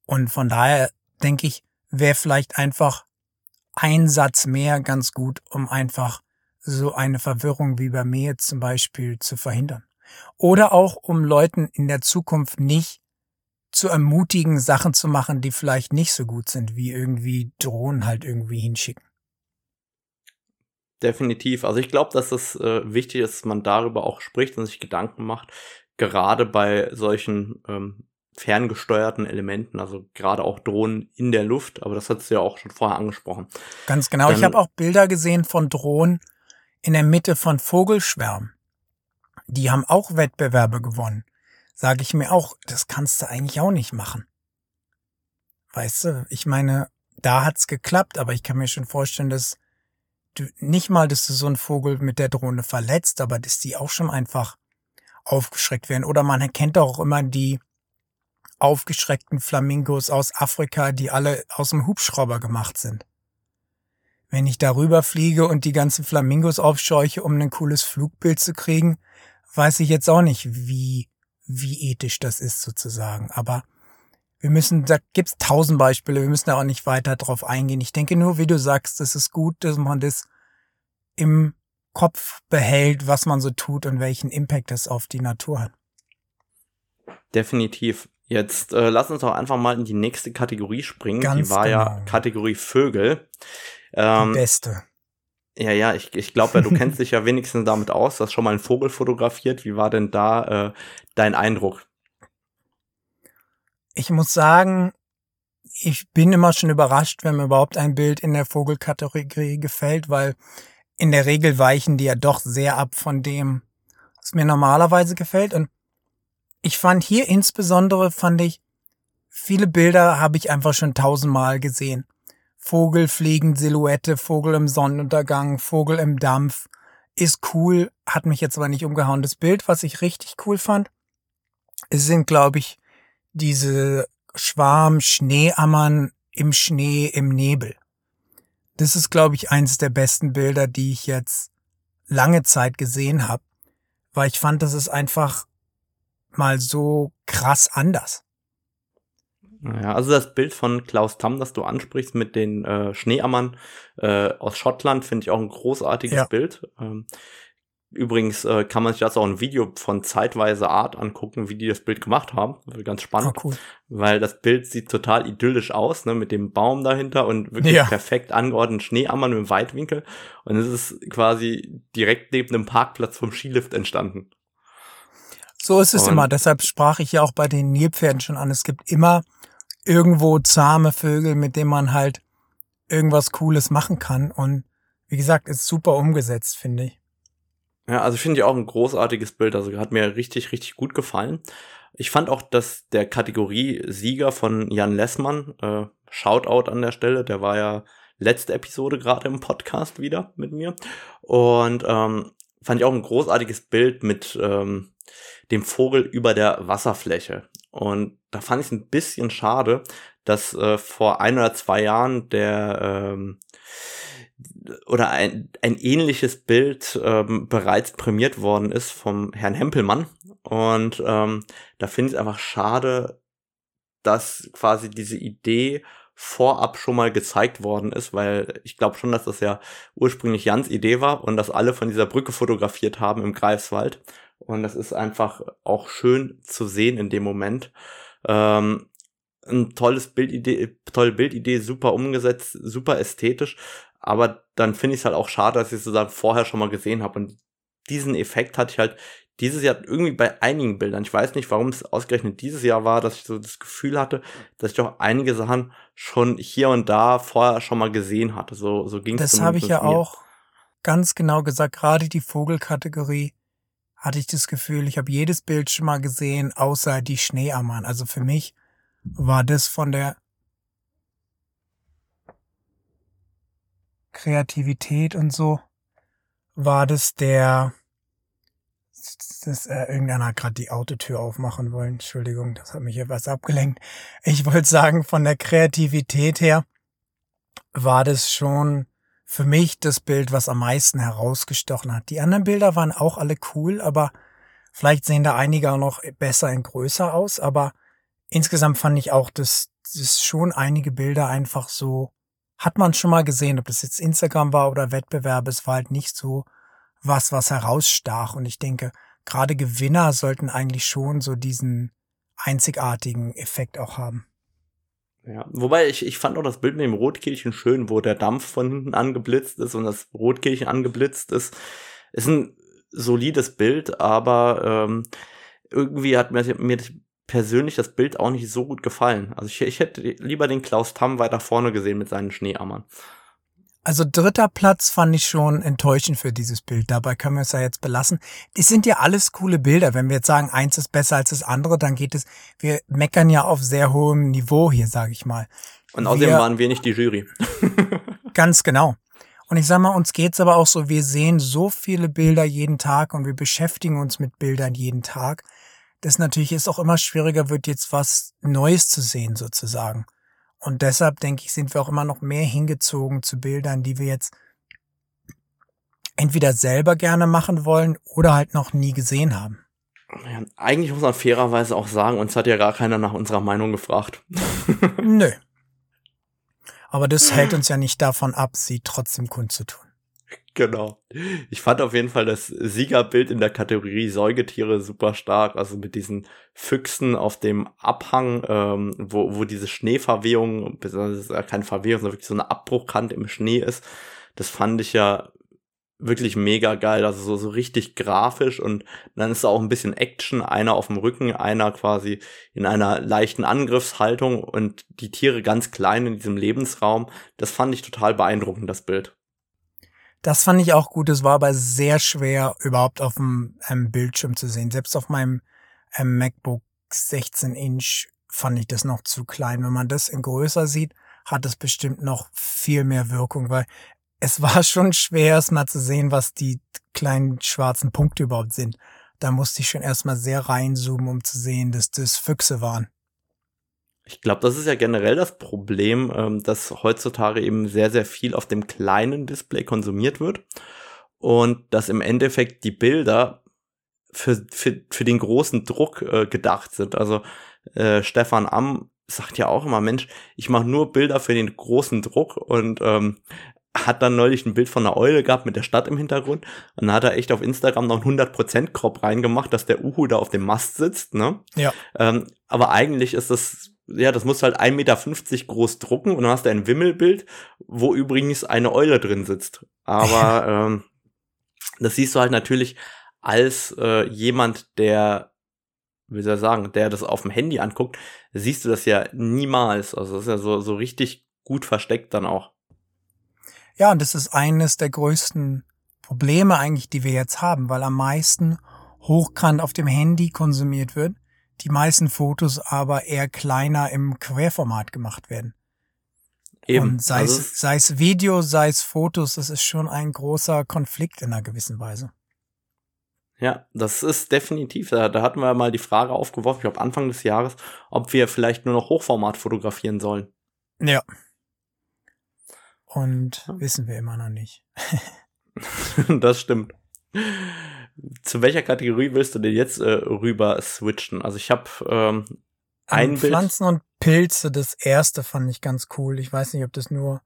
Und von daher denke ich, wäre vielleicht einfach ein Satz mehr ganz gut, um einfach so eine Verwirrung wie bei mir zum Beispiel zu verhindern. Oder auch, um Leuten in der Zukunft nicht zu ermutigen, Sachen zu machen, die vielleicht nicht so gut sind, wie irgendwie Drohnen halt irgendwie hinschicken. Definitiv. Also ich glaube, dass es äh, wichtig ist, dass man darüber auch spricht und sich Gedanken macht, gerade bei solchen ähm, ferngesteuerten Elementen, also gerade auch Drohnen in der Luft, aber das hat sie ja auch schon vorher angesprochen. Ganz genau. Dann, ich habe auch Bilder gesehen von Drohnen in der Mitte von Vogelschwärmen. Die haben auch Wettbewerbe gewonnen. Sage ich mir auch, das kannst du eigentlich auch nicht machen. Weißt du, ich meine, da hat's geklappt, aber ich kann mir schon vorstellen, dass du nicht mal, dass du so einen Vogel mit der Drohne verletzt, aber dass die auch schon einfach aufgeschreckt werden. Oder man erkennt auch immer die aufgeschreckten Flamingos aus Afrika, die alle aus dem Hubschrauber gemacht sind. Wenn ich darüber fliege und die ganzen Flamingos aufscheuche, um ein cooles Flugbild zu kriegen, weiß ich jetzt auch nicht, wie, wie ethisch das ist sozusagen. Aber wir müssen, da gibt's tausend Beispiele, wir müssen da auch nicht weiter drauf eingehen. Ich denke nur, wie du sagst, es ist gut, dass man das im Kopf behält, was man so tut und welchen Impact das auf die Natur hat. Definitiv. Jetzt äh, lass uns doch einfach mal in die nächste Kategorie springen. Ganz die war genau. ja Kategorie Vögel. Ähm, die beste. Ja, ja, ich, ich glaube, ja, du kennst dich ja wenigstens damit aus, du hast schon mal einen Vogel fotografiert. Wie war denn da äh, dein Eindruck? Ich muss sagen, ich bin immer schon überrascht, wenn mir überhaupt ein Bild in der Vogelkategorie gefällt, weil in der Regel weichen die ja doch sehr ab von dem, was mir normalerweise gefällt. Und ich fand hier insbesondere, fand ich, viele Bilder habe ich einfach schon tausendmal gesehen. Vogel fliegen, Silhouette, Vogel im Sonnenuntergang, Vogel im Dampf. Ist cool, hat mich jetzt aber nicht umgehauen. Das Bild, was ich richtig cool fand, sind, glaube ich, diese Schwarm Schneeammern im Schnee, im Nebel. Das ist, glaube ich, eines der besten Bilder, die ich jetzt lange Zeit gesehen habe, weil ich fand, das ist einfach mal so krass anders. Ja, also das Bild von Klaus Tamm, das du ansprichst mit den äh, Schneeammern äh, aus Schottland, finde ich auch ein großartiges ja. Bild. Ähm, übrigens äh, kann man sich das auch ein Video von zeitweise Art angucken, wie die das Bild gemacht haben. Ganz spannend, oh, cool. weil das Bild sieht total idyllisch aus, ne, mit dem Baum dahinter und wirklich ja. perfekt angeordneten Schneeammern mit dem Weitwinkel. Und es ist quasi direkt neben dem Parkplatz vom Skilift entstanden. So ist es Und- immer. Deshalb sprach ich ja auch bei den Nilpferden schon an. Es gibt immer irgendwo zahme Vögel, mit denen man halt irgendwas Cooles machen kann. Und wie gesagt, ist super umgesetzt, finde ich. Ja, also finde ich auch ein großartiges Bild. Also hat mir richtig, richtig gut gefallen. Ich fand auch, dass der Kategorie-Sieger von Jan Lessmann, äh, Shoutout an der Stelle, der war ja letzte Episode gerade im Podcast wieder mit mir. Und ähm, fand ich auch ein großartiges Bild mit ähm, dem Vogel über der Wasserfläche. Und da fand ich es ein bisschen schade, dass äh, vor ein oder zwei Jahren der ähm, oder ein, ein ähnliches Bild ähm, bereits prämiert worden ist vom Herrn Hempelmann. Und ähm, da finde ich es einfach schade, dass quasi diese Idee vorab schon mal gezeigt worden ist, weil ich glaube schon, dass das ja ursprünglich Jans Idee war und dass alle von dieser Brücke fotografiert haben im Greifswald. Und das ist einfach auch schön zu sehen in dem Moment. Ähm, ein tolles Bildidee, tolle Bildidee, super umgesetzt, super ästhetisch. Aber dann finde ich es halt auch schade, dass ich es sozusagen vorher schon mal gesehen habe. Und diesen Effekt hatte ich halt dieses Jahr irgendwie bei einigen Bildern. Ich weiß nicht, warum es ausgerechnet dieses Jahr war, dass ich so das Gefühl hatte, dass ich doch einige Sachen schon hier und da vorher schon mal gesehen hatte. So, so ging es Das habe ich ja auch ganz genau gesagt. Gerade die Vogelkategorie hatte ich das Gefühl, ich habe jedes Bild schon mal gesehen, außer die Schneeammern. Also für mich war das von der Kreativität und so, war das der, das, äh, irgendeiner hat gerade die Autotür aufmachen wollen. Entschuldigung, das hat mich etwas abgelenkt. Ich wollte sagen, von der Kreativität her war das schon für mich das Bild, was am meisten herausgestochen hat. Die anderen Bilder waren auch alle cool, aber vielleicht sehen da einige auch noch besser in größer aus, aber insgesamt fand ich auch, dass, dass schon einige Bilder einfach so, hat man schon mal gesehen, ob das jetzt Instagram war oder Wettbewerb, es war halt nicht so was, was herausstach. Und ich denke, gerade Gewinner sollten eigentlich schon so diesen einzigartigen Effekt auch haben. Ja, wobei ich, ich fand auch das Bild mit dem Rotkehlchen schön, wo der Dampf von hinten angeblitzt ist und das Rotkehlchen angeblitzt ist. Ist ein solides Bild, aber ähm, irgendwie hat mir, mir persönlich das Bild auch nicht so gut gefallen. Also ich, ich hätte lieber den Klaus Tamm weiter vorne gesehen mit seinen Schneeammern. Also dritter Platz fand ich schon enttäuschend für dieses Bild. Dabei können wir es ja jetzt belassen. Es sind ja alles coole Bilder. Wenn wir jetzt sagen, eins ist besser als das andere, dann geht es, wir meckern ja auf sehr hohem Niveau hier, sage ich mal. Und außerdem wir, waren wir nicht die Jury. ganz genau. Und ich sag mal, uns geht's aber auch so, wir sehen so viele Bilder jeden Tag und wir beschäftigen uns mit Bildern jeden Tag, dass natürlich es auch immer schwieriger wird, jetzt was Neues zu sehen sozusagen. Und deshalb denke ich, sind wir auch immer noch mehr hingezogen zu Bildern, die wir jetzt entweder selber gerne machen wollen oder halt noch nie gesehen haben. Ja, eigentlich muss man fairerweise auch sagen, uns hat ja gar keiner nach unserer Meinung gefragt. Nö. Aber das hält uns ja nicht davon ab, sie trotzdem kundzutun. Genau. Ich fand auf jeden Fall das Siegerbild in der Kategorie Säugetiere super stark. Also mit diesen Füchsen auf dem Abhang, ähm, wo, wo diese Schneeverwehung, besonders keine Verwehung, sondern wirklich so eine Abbruchkante im Schnee ist. Das fand ich ja wirklich mega geil. Also so, so richtig grafisch und dann ist da auch ein bisschen Action. Einer auf dem Rücken, einer quasi in einer leichten Angriffshaltung und die Tiere ganz klein in diesem Lebensraum. Das fand ich total beeindruckend, das Bild. Das fand ich auch gut. Es war aber sehr schwer, überhaupt auf dem ähm, Bildschirm zu sehen. Selbst auf meinem ähm, MacBook 16 Inch fand ich das noch zu klein. Wenn man das in größer sieht, hat es bestimmt noch viel mehr Wirkung, weil es war schon schwer, erstmal zu sehen, was die kleinen schwarzen Punkte überhaupt sind. Da musste ich schon erstmal sehr reinzoomen, um zu sehen, dass das Füchse waren. Ich glaube, das ist ja generell das Problem, ähm, dass heutzutage eben sehr, sehr viel auf dem kleinen Display konsumiert wird und dass im Endeffekt die Bilder für, für, für den großen Druck äh, gedacht sind. Also äh, Stefan Amm sagt ja auch immer, Mensch, ich mache nur Bilder für den großen Druck und ähm, hat dann neulich ein Bild von einer Eule gehabt mit der Stadt im Hintergrund und dann hat er echt auf Instagram noch einen 100% Crop reingemacht, dass der Uhu da auf dem Mast sitzt, ne? Ja. Ähm, aber eigentlich ist das ja, das musst du halt 1,50 Meter groß drucken und dann hast du ein Wimmelbild, wo übrigens eine Eule drin sitzt. Aber ähm, das siehst du halt natürlich als äh, jemand, der wie soll ich sagen, der das auf dem Handy anguckt, siehst du das ja niemals. Also das ist ja so, so richtig gut versteckt dann auch. Ja, und das ist eines der größten Probleme eigentlich, die wir jetzt haben, weil am meisten hochkant auf dem Handy konsumiert wird, die meisten Fotos aber eher kleiner im Querformat gemacht werden. Eben. Und sei, also es, sei es Video, sei es Fotos, das ist schon ein großer Konflikt in einer gewissen Weise. Ja, das ist definitiv. Da, da hatten wir mal die Frage aufgeworfen, ich glaube Anfang des Jahres, ob wir vielleicht nur noch Hochformat fotografieren sollen. Ja. Und ja. wissen wir immer noch nicht. das stimmt. Zu welcher Kategorie willst du denn jetzt äh, rüber switchen? Also ich habe ähm, ein Bild. Pflanzen und Pilze, das erste fand ich ganz cool. Ich weiß nicht, ob das nur,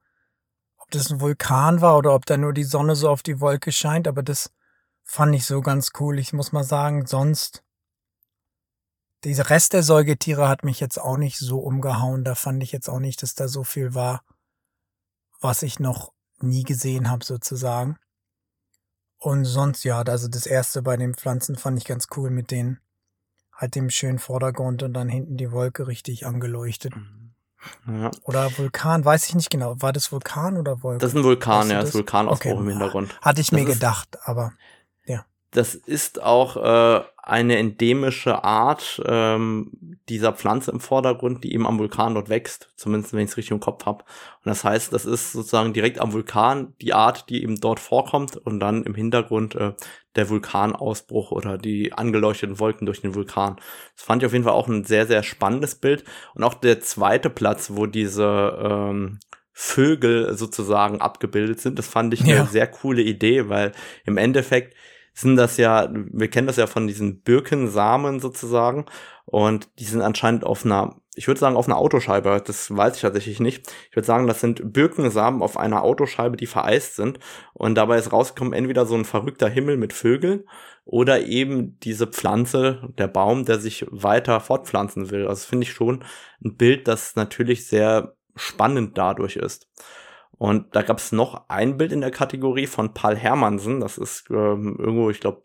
ob das ein Vulkan war oder ob da nur die Sonne so auf die Wolke scheint, aber das fand ich so ganz cool. Ich muss mal sagen, sonst dieser Rest der Säugetiere hat mich jetzt auch nicht so umgehauen. Da fand ich jetzt auch nicht, dass da so viel war, was ich noch nie gesehen habe sozusagen. Und sonst ja, also das erste bei den Pflanzen fand ich ganz cool mit den halt dem schönen Vordergrund und dann hinten die Wolke richtig angeleuchtet. Ja. Oder Vulkan, weiß ich nicht genau. War das Vulkan oder Wolke? Das ist ein Vulkan, weißt ja, das ist Vulkanausbruch okay. im Hintergrund. Hatte ich das mir gedacht, aber. Das ist auch äh, eine endemische Art ähm, dieser Pflanze im Vordergrund, die eben am Vulkan dort wächst, zumindest wenn ich es richtig im Kopf habe. Und das heißt, das ist sozusagen direkt am Vulkan die Art, die eben dort vorkommt und dann im Hintergrund äh, der Vulkanausbruch oder die angeleuchteten Wolken durch den Vulkan. Das fand ich auf jeden Fall auch ein sehr, sehr spannendes Bild. Und auch der zweite Platz, wo diese ähm, Vögel sozusagen abgebildet sind, das fand ich ja. eine sehr coole Idee, weil im Endeffekt sind das ja, wir kennen das ja von diesen Birkensamen sozusagen und die sind anscheinend auf einer, ich würde sagen auf einer Autoscheibe, das weiß ich tatsächlich nicht. Ich würde sagen, das sind Birkensamen auf einer Autoscheibe, die vereist sind und dabei ist rausgekommen entweder so ein verrückter Himmel mit Vögeln oder eben diese Pflanze, der Baum, der sich weiter fortpflanzen will. Also finde ich schon ein Bild, das natürlich sehr spannend dadurch ist. Und da gab es noch ein Bild in der Kategorie von Paul Hermansen. Das ist ähm, irgendwo, ich glaube,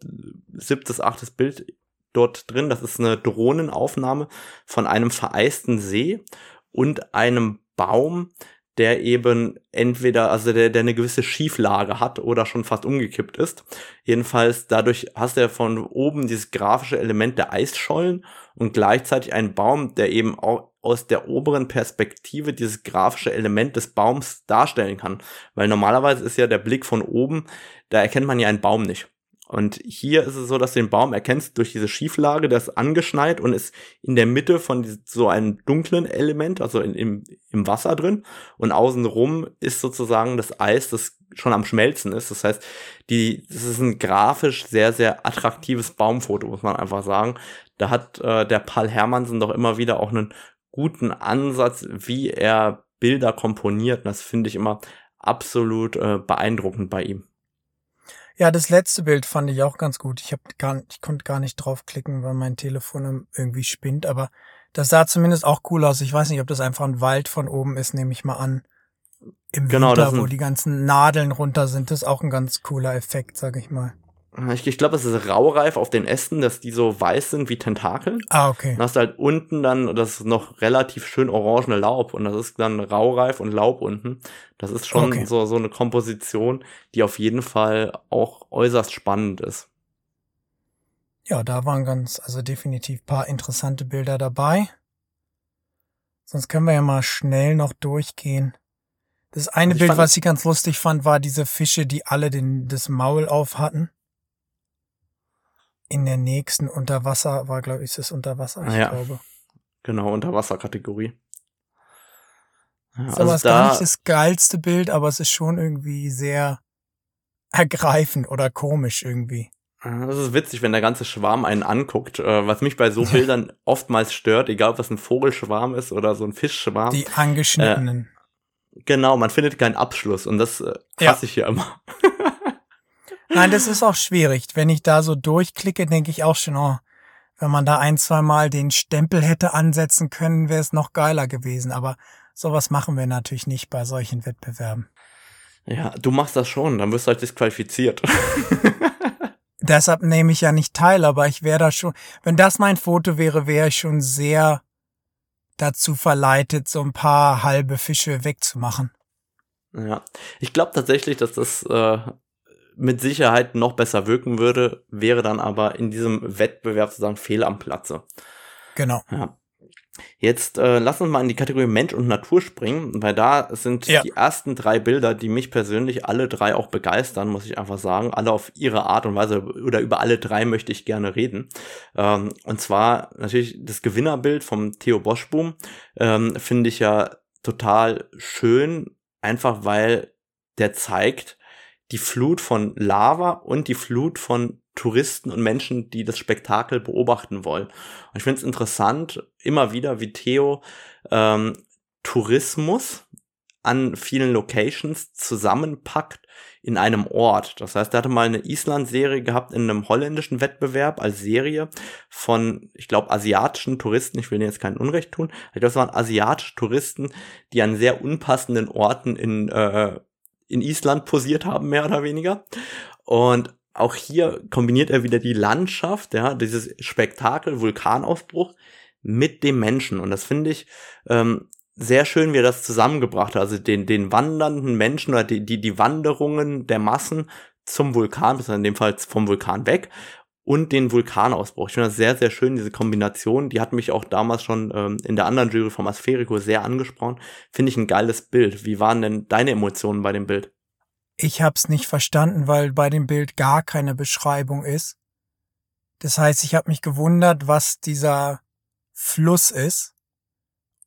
siebtes, achtes Bild dort drin. Das ist eine Drohnenaufnahme von einem vereisten See und einem Baum, der eben entweder, also der, der eine gewisse Schieflage hat oder schon fast umgekippt ist. Jedenfalls dadurch hast du ja von oben dieses grafische Element der Eisschollen und gleichzeitig einen Baum, der eben auch aus der oberen Perspektive dieses grafische Element des Baums darstellen kann. Weil normalerweise ist ja der Blick von oben, da erkennt man ja einen Baum nicht. Und hier ist es so, dass du den Baum erkennst durch diese Schieflage, der ist angeschneit und ist in der Mitte von so einem dunklen Element, also in, im, im Wasser drin. Und außenrum ist sozusagen das Eis, das schon am Schmelzen ist. Das heißt, die, das ist ein grafisch sehr, sehr attraktives Baumfoto, muss man einfach sagen. Da hat äh, der Paul Hermansen doch immer wieder auch einen guten Ansatz, wie er Bilder komponiert. Und das finde ich immer absolut äh, beeindruckend bei ihm. Ja, das letzte Bild fand ich auch ganz gut. Ich habe gar, ich konnte gar nicht draufklicken, weil mein Telefon irgendwie spinnt. Aber das sah zumindest auch cool aus. Ich weiß nicht, ob das einfach ein Wald von oben ist, nehme ich mal an. Im genau, Winter, wo die ganzen Nadeln runter sind, das ist auch ein ganz cooler Effekt, sag ich mal. Ich, ich glaube, es ist raureif auf den Ästen, dass die so weiß sind wie Tentakel. Ah, okay. Dann hast du halt unten dann das noch relativ schön orangene Laub und das ist dann raureif und Laub unten. Das ist schon okay. so, so eine Komposition, die auf jeden Fall auch äußerst spannend ist. Ja, da waren ganz, also definitiv paar interessante Bilder dabei. Sonst können wir ja mal schnell noch durchgehen. Das eine also Bild, was ich ganz lustig fand, war diese Fische, die alle den, das Maul auf hatten in der nächsten Unterwasser war, glaube ich, ist es Unterwasser, ich ja. glaube. Genau, Unterwasserkategorie. Ja, ist also da, gar nicht das geilste Bild, aber es ist schon irgendwie sehr ergreifend oder komisch irgendwie. Das ist witzig, wenn der ganze Schwarm einen anguckt. Äh, was mich bei so Bildern oftmals stört, egal ob das ein Vogelschwarm ist oder so ein Fischschwarm. Die angeschnittenen. Äh, genau, man findet keinen Abschluss und das äh, hasse ja. ich hier immer. Nein, das ist auch schwierig. Wenn ich da so durchklicke, denke ich auch schon, oh, wenn man da ein, zwei Mal den Stempel hätte ansetzen können, wäre es noch geiler gewesen. Aber sowas machen wir natürlich nicht bei solchen Wettbewerben. Ja, du machst das schon, dann wirst du halt disqualifiziert. deshalb nehme ich ja nicht teil, aber ich wäre da schon, wenn das mein Foto wäre, wäre ich schon sehr dazu verleitet, so ein paar halbe Fische wegzumachen. Ja, ich glaube tatsächlich, dass das äh, mit Sicherheit noch besser wirken würde, wäre dann aber in diesem Wettbewerb sozusagen fehl am Platze. Genau. Ja. Jetzt äh, lass uns mal in die Kategorie Mensch und Natur springen, weil da sind ja. die ersten drei Bilder, die mich persönlich alle drei auch begeistern, muss ich einfach sagen. Alle auf ihre Art und Weise oder über alle drei möchte ich gerne reden. Ähm, und zwar natürlich das Gewinnerbild vom Theo Boschboom ähm, finde ich ja total schön, einfach weil der zeigt die Flut von Lava und die Flut von Touristen und Menschen, die das Spektakel beobachten wollen. Und ich finde es interessant, immer wieder, wie Theo ähm, Tourismus an vielen Locations zusammenpackt in einem Ort. Das heißt, er hatte mal eine Island-Serie gehabt in einem holländischen Wettbewerb als Serie von, ich glaube, asiatischen Touristen. Ich will jetzt kein Unrecht tun. Ich glaube, es waren asiatische Touristen, die an sehr unpassenden Orten in, äh, in Island posiert haben, mehr oder weniger. Und auch hier kombiniert er wieder die Landschaft, ja, dieses Spektakel, Vulkanausbruch mit dem Menschen. Und das finde ich ähm, sehr schön, wie er das zusammengebracht hat. Also den, den wandernden Menschen oder die, die, die Wanderungen der Massen zum Vulkan, in dem Fall vom Vulkan weg und den Vulkanausbruch. Ich finde das sehr, sehr schön, diese Kombination. Die hat mich auch damals schon ähm, in der anderen Jury vom Aspherico sehr angesprochen. Finde ich ein geiles Bild. Wie waren denn deine Emotionen bei dem Bild? Ich hab's nicht verstanden, weil bei dem Bild gar keine Beschreibung ist. Das heißt, ich habe mich gewundert, was dieser Fluss ist.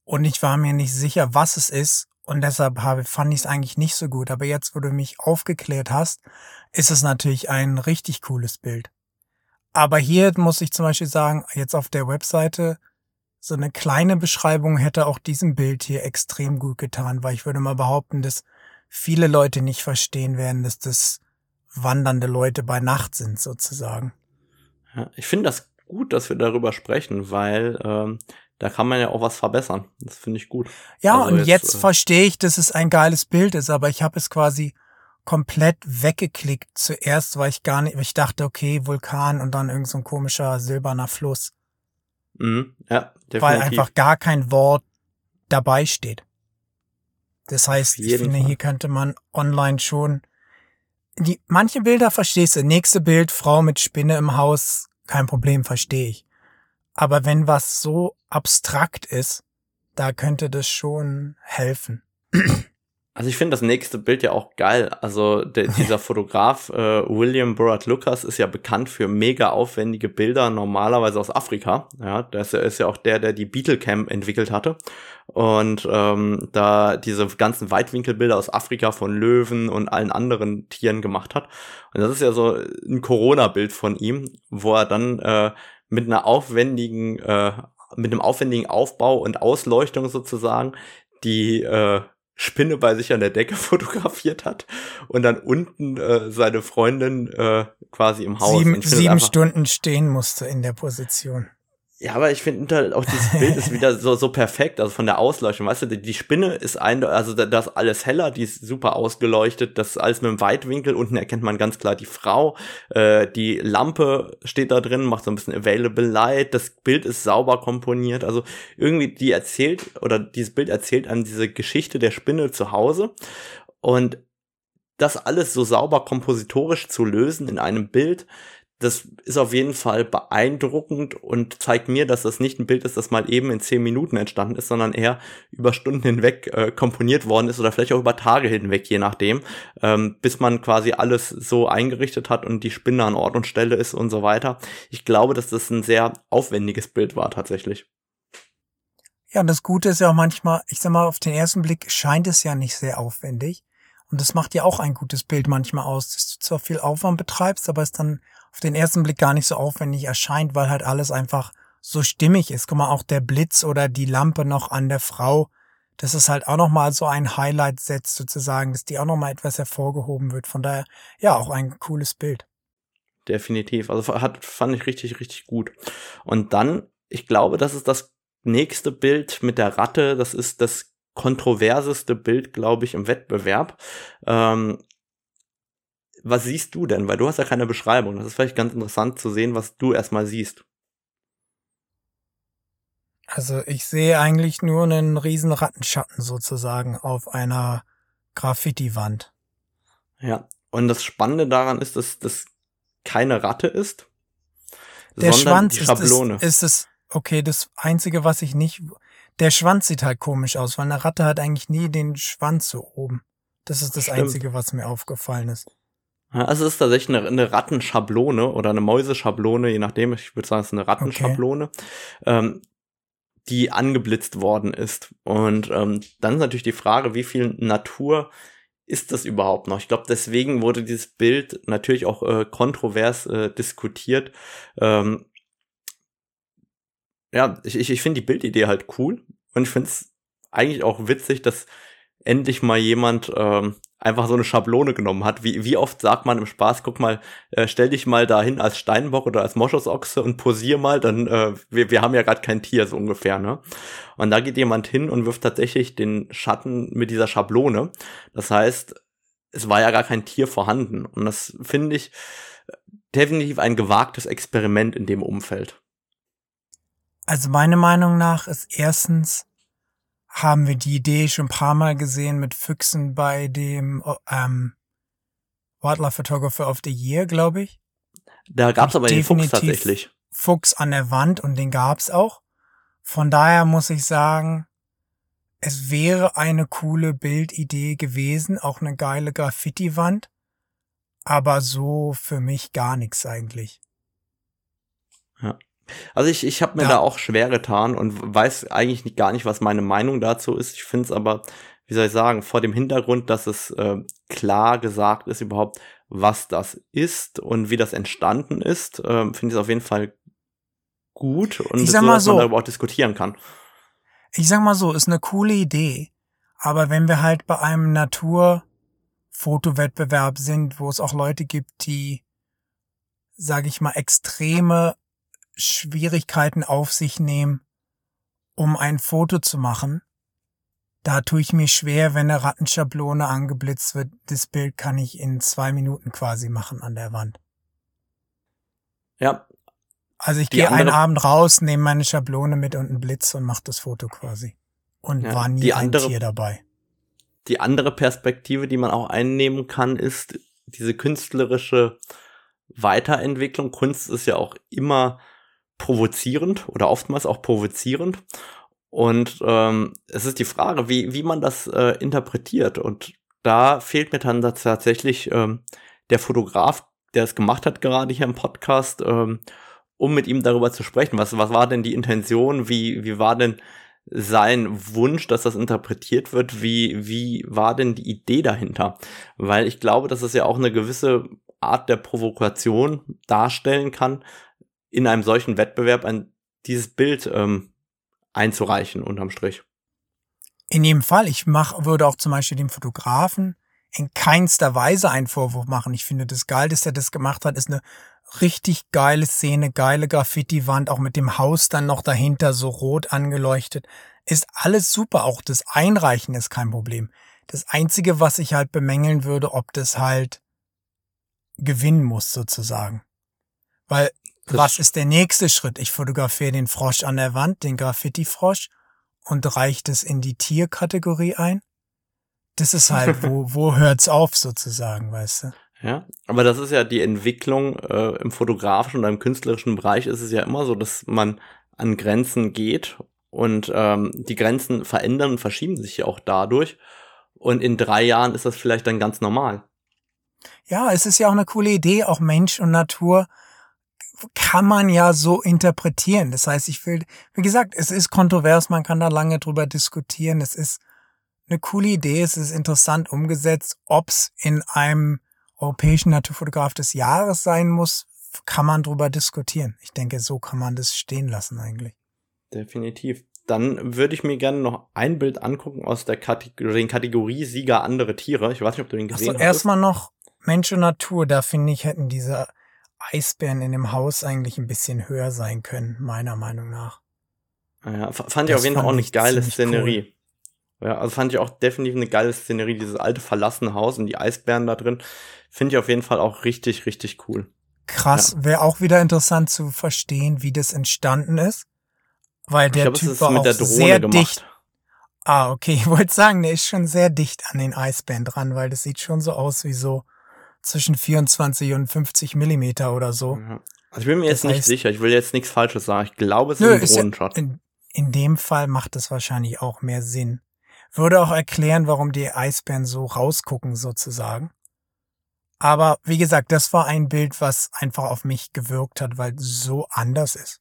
Und ich war mir nicht sicher, was es ist. Und deshalb habe, fand ich es eigentlich nicht so gut. Aber jetzt, wo du mich aufgeklärt hast, ist es natürlich ein richtig cooles Bild. Aber hier muss ich zum Beispiel sagen, jetzt auf der Webseite, so eine kleine Beschreibung hätte auch diesem Bild hier extrem gut getan, weil ich würde mal behaupten, dass viele Leute nicht verstehen werden, dass das wandernde Leute bei Nacht sind, sozusagen. Ja, ich finde das gut, dass wir darüber sprechen, weil ähm, da kann man ja auch was verbessern. Das finde ich gut. Ja, also und jetzt, jetzt äh, verstehe ich, dass es ein geiles Bild ist, aber ich habe es quasi komplett weggeklickt zuerst, weil ich gar nicht, ich dachte, okay, Vulkan und dann irgend so ein komischer silberner Fluss. Mhm, ja, definitiv. Weil einfach gar kein Wort dabei steht. Das heißt, ich finde, Fall. hier könnte man online schon die, manche Bilder verstehst du. Nächste Bild, Frau mit Spinne im Haus, kein Problem, verstehe ich. Aber wenn was so abstrakt ist, da könnte das schon helfen. Also ich finde das nächste Bild ja auch geil. Also der, dieser Fotograf äh, William Borat Lucas ist ja bekannt für mega aufwendige Bilder, normalerweise aus Afrika. Ja, das ist ja auch der, der die Beetle Cam entwickelt hatte. Und ähm, da diese ganzen Weitwinkelbilder aus Afrika von Löwen und allen anderen Tieren gemacht hat. Und das ist ja so ein Corona-Bild von ihm, wo er dann äh, mit einer aufwendigen, äh, mit einem aufwendigen Aufbau und Ausleuchtung sozusagen die äh, Spinne bei sich an der Decke fotografiert hat und dann unten äh, seine Freundin äh, quasi im Haus. Sieben, sieben Stunden stehen musste in der Position. Ja, aber ich finde auch dieses Bild ist wieder so, so perfekt, also von der Ausleuchtung, weißt du, die, die Spinne ist ein, also das alles heller, die ist super ausgeleuchtet, das ist alles mit einem Weitwinkel, unten erkennt man ganz klar die Frau, äh, die Lampe steht da drin, macht so ein bisschen Available Light, das Bild ist sauber komponiert, also irgendwie die erzählt, oder dieses Bild erzählt an diese Geschichte der Spinne zu Hause. Und das alles so sauber kompositorisch zu lösen in einem Bild, das ist auf jeden Fall beeindruckend und zeigt mir, dass das nicht ein Bild ist, das mal eben in zehn Minuten entstanden ist, sondern eher über Stunden hinweg äh, komponiert worden ist oder vielleicht auch über Tage hinweg, je nachdem, ähm, bis man quasi alles so eingerichtet hat und die Spinne an Ort und Stelle ist und so weiter. Ich glaube, dass das ein sehr aufwendiges Bild war tatsächlich. Ja, und das Gute ist ja auch manchmal, ich sag mal, auf den ersten Blick scheint es ja nicht sehr aufwendig. Und das macht ja auch ein gutes Bild manchmal aus, dass du zwar viel Aufwand betreibst, aber es dann auf den ersten Blick gar nicht so aufwendig erscheint, weil halt alles einfach so stimmig ist. Guck mal, auch der Blitz oder die Lampe noch an der Frau, das ist halt auch nochmal so ein Highlight setzt sozusagen, dass die auch nochmal etwas hervorgehoben wird. Von daher, ja, auch ein cooles Bild. Definitiv. Also hat, fand ich richtig, richtig gut. Und dann, ich glaube, das ist das nächste Bild mit der Ratte. Das ist das kontroverseste Bild, glaube ich, im Wettbewerb. Ähm, was siehst du denn? Weil du hast ja keine Beschreibung. Das ist vielleicht ganz interessant zu sehen, was du erstmal siehst. Also ich sehe eigentlich nur einen riesen Rattenschatten sozusagen auf einer Graffiti-Wand. Ja, und das Spannende daran ist, dass das keine Ratte ist, der Schwanz die Schablone. Ist, ist es, okay, das Einzige, was ich nicht, der Schwanz sieht halt komisch aus, weil eine Ratte hat eigentlich nie den Schwanz so oben. Das ist das Stimmt. Einzige, was mir aufgefallen ist. Also es ist tatsächlich eine, eine Rattenschablone oder eine Mäuseschablone, je nachdem, ich würde sagen, es ist eine Rattenschablone, okay. ähm, die angeblitzt worden ist. Und ähm, dann ist natürlich die Frage, wie viel Natur ist das überhaupt noch? Ich glaube, deswegen wurde dieses Bild natürlich auch äh, kontrovers äh, diskutiert. Ähm, ja, ich, ich, ich finde die Bildidee halt cool und ich finde es eigentlich auch witzig, dass endlich mal jemand ähm, einfach so eine Schablone genommen hat. Wie, wie oft sagt man im Spaß, guck mal, äh, stell dich mal dahin als Steinbock oder als Moschusochse und posier mal, dann äh, wir, wir haben ja gerade kein Tier so ungefähr, ne? Und da geht jemand hin und wirft tatsächlich den Schatten mit dieser Schablone. Das heißt, es war ja gar kein Tier vorhanden. Und das finde ich definitiv ein gewagtes Experiment in dem Umfeld. Also meine Meinung nach ist erstens, haben wir die Idee schon ein paar Mal gesehen mit Füchsen bei dem ähm, Wildlife Photographer of the Year, glaube ich. Da gab es aber den Fuchs tatsächlich. Fuchs an der Wand und den gab's auch. Von daher muss ich sagen, es wäre eine coole Bildidee gewesen, auch eine geile Graffiti-Wand, aber so für mich gar nichts eigentlich. Also ich, ich habe mir ja. da auch schwer getan und weiß eigentlich nicht, gar nicht, was meine Meinung dazu ist. Ich finde es aber, wie soll ich sagen, vor dem Hintergrund, dass es äh, klar gesagt ist überhaupt, was das ist und wie das entstanden ist, äh, finde ich es auf jeden Fall gut und so, mal so, man darüber auch diskutieren kann. Ich sag mal so, ist eine coole Idee, aber wenn wir halt bei einem Naturfotowettbewerb sind, wo es auch Leute gibt, die, sage ich mal, extreme Schwierigkeiten auf sich nehmen, um ein Foto zu machen. Da tue ich mir schwer, wenn eine Rattenschablone angeblitzt wird. Das Bild kann ich in zwei Minuten quasi machen an der Wand. Ja. Also ich gehe einen Abend raus, nehme meine Schablone mit und einen Blitz und mache das Foto quasi. Und ja, war nie ein andere, Tier dabei. Die andere Perspektive, die man auch einnehmen kann, ist diese künstlerische Weiterentwicklung. Kunst ist ja auch immer provozierend oder oftmals auch provozierend. Und ähm, es ist die Frage, wie, wie man das äh, interpretiert. Und da fehlt mir dann tatsächlich ähm, der Fotograf, der es gemacht hat, gerade hier im Podcast, ähm, um mit ihm darüber zu sprechen. Was, was war denn die Intention? Wie, wie war denn sein Wunsch, dass das interpretiert wird? Wie, wie war denn die Idee dahinter? Weil ich glaube, dass es ja auch eine gewisse Art der Provokation darstellen kann, in einem solchen Wettbewerb ein, dieses Bild ähm, einzureichen unterm Strich. In jedem Fall. Ich mach, würde auch zum Beispiel dem Fotografen in keinster Weise einen Vorwurf machen. Ich finde das geil, dass er das gemacht hat, ist eine richtig geile Szene, geile Graffiti-Wand, auch mit dem Haus dann noch dahinter so rot angeleuchtet. Ist alles super. Auch das Einreichen ist kein Problem. Das einzige, was ich halt bemängeln würde, ob das halt gewinnen muss sozusagen. Weil was ist der nächste Schritt? Ich fotografiere den Frosch an der Wand, den Graffiti-Frosch und reiche das in die Tierkategorie ein. Das ist halt, wo, wo hört's auf sozusagen, weißt du? Ja, aber das ist ja die Entwicklung äh, im fotografischen oder im künstlerischen Bereich ist es ja immer so, dass man an Grenzen geht und ähm, die Grenzen verändern und verschieben sich ja auch dadurch. Und in drei Jahren ist das vielleicht dann ganz normal. Ja, es ist ja auch eine coole Idee, auch Mensch und Natur kann man ja so interpretieren. Das heißt, ich will, wie gesagt, es ist kontrovers, man kann da lange drüber diskutieren. Es ist eine coole Idee, es ist interessant umgesetzt. Ob es in einem europäischen Naturfotograf des Jahres sein muss, kann man drüber diskutieren. Ich denke, so kann man das stehen lassen eigentlich. Definitiv. Dann würde ich mir gerne noch ein Bild angucken aus der Kategorie, Kategorie Sieger andere Tiere. Ich weiß nicht, ob du den gesehen also hast. Erstmal noch Mensch und Natur. Da finde ich, hätten diese Eisbären in dem Haus eigentlich ein bisschen höher sein können, meiner Meinung nach. Ja, fand ich auf jeden Fall auch eine geile Szenerie. Cool. Ja, also fand ich auch definitiv eine geile Szenerie, dieses alte verlassene Haus und die Eisbären da drin. Finde ich auf jeden Fall auch richtig, richtig cool. Krass, ja. wäre auch wieder interessant zu verstehen, wie das entstanden ist. Weil der glaub, Typ war auch sehr gemacht. dicht. Ah, okay, ich wollte sagen, der ist schon sehr dicht an den Eisbären dran, weil das sieht schon so aus wie so zwischen 24 und 50 Millimeter oder so. Ja. Also ich bin mir das jetzt nicht sicher, ich will jetzt nichts Falsches sagen. Ich glaube, es nö, ist ein Drohnenshot. In, in dem Fall macht es wahrscheinlich auch mehr Sinn. Würde auch erklären, warum die Eisbären so rausgucken sozusagen. Aber wie gesagt, das war ein Bild, was einfach auf mich gewirkt hat, weil es so anders ist.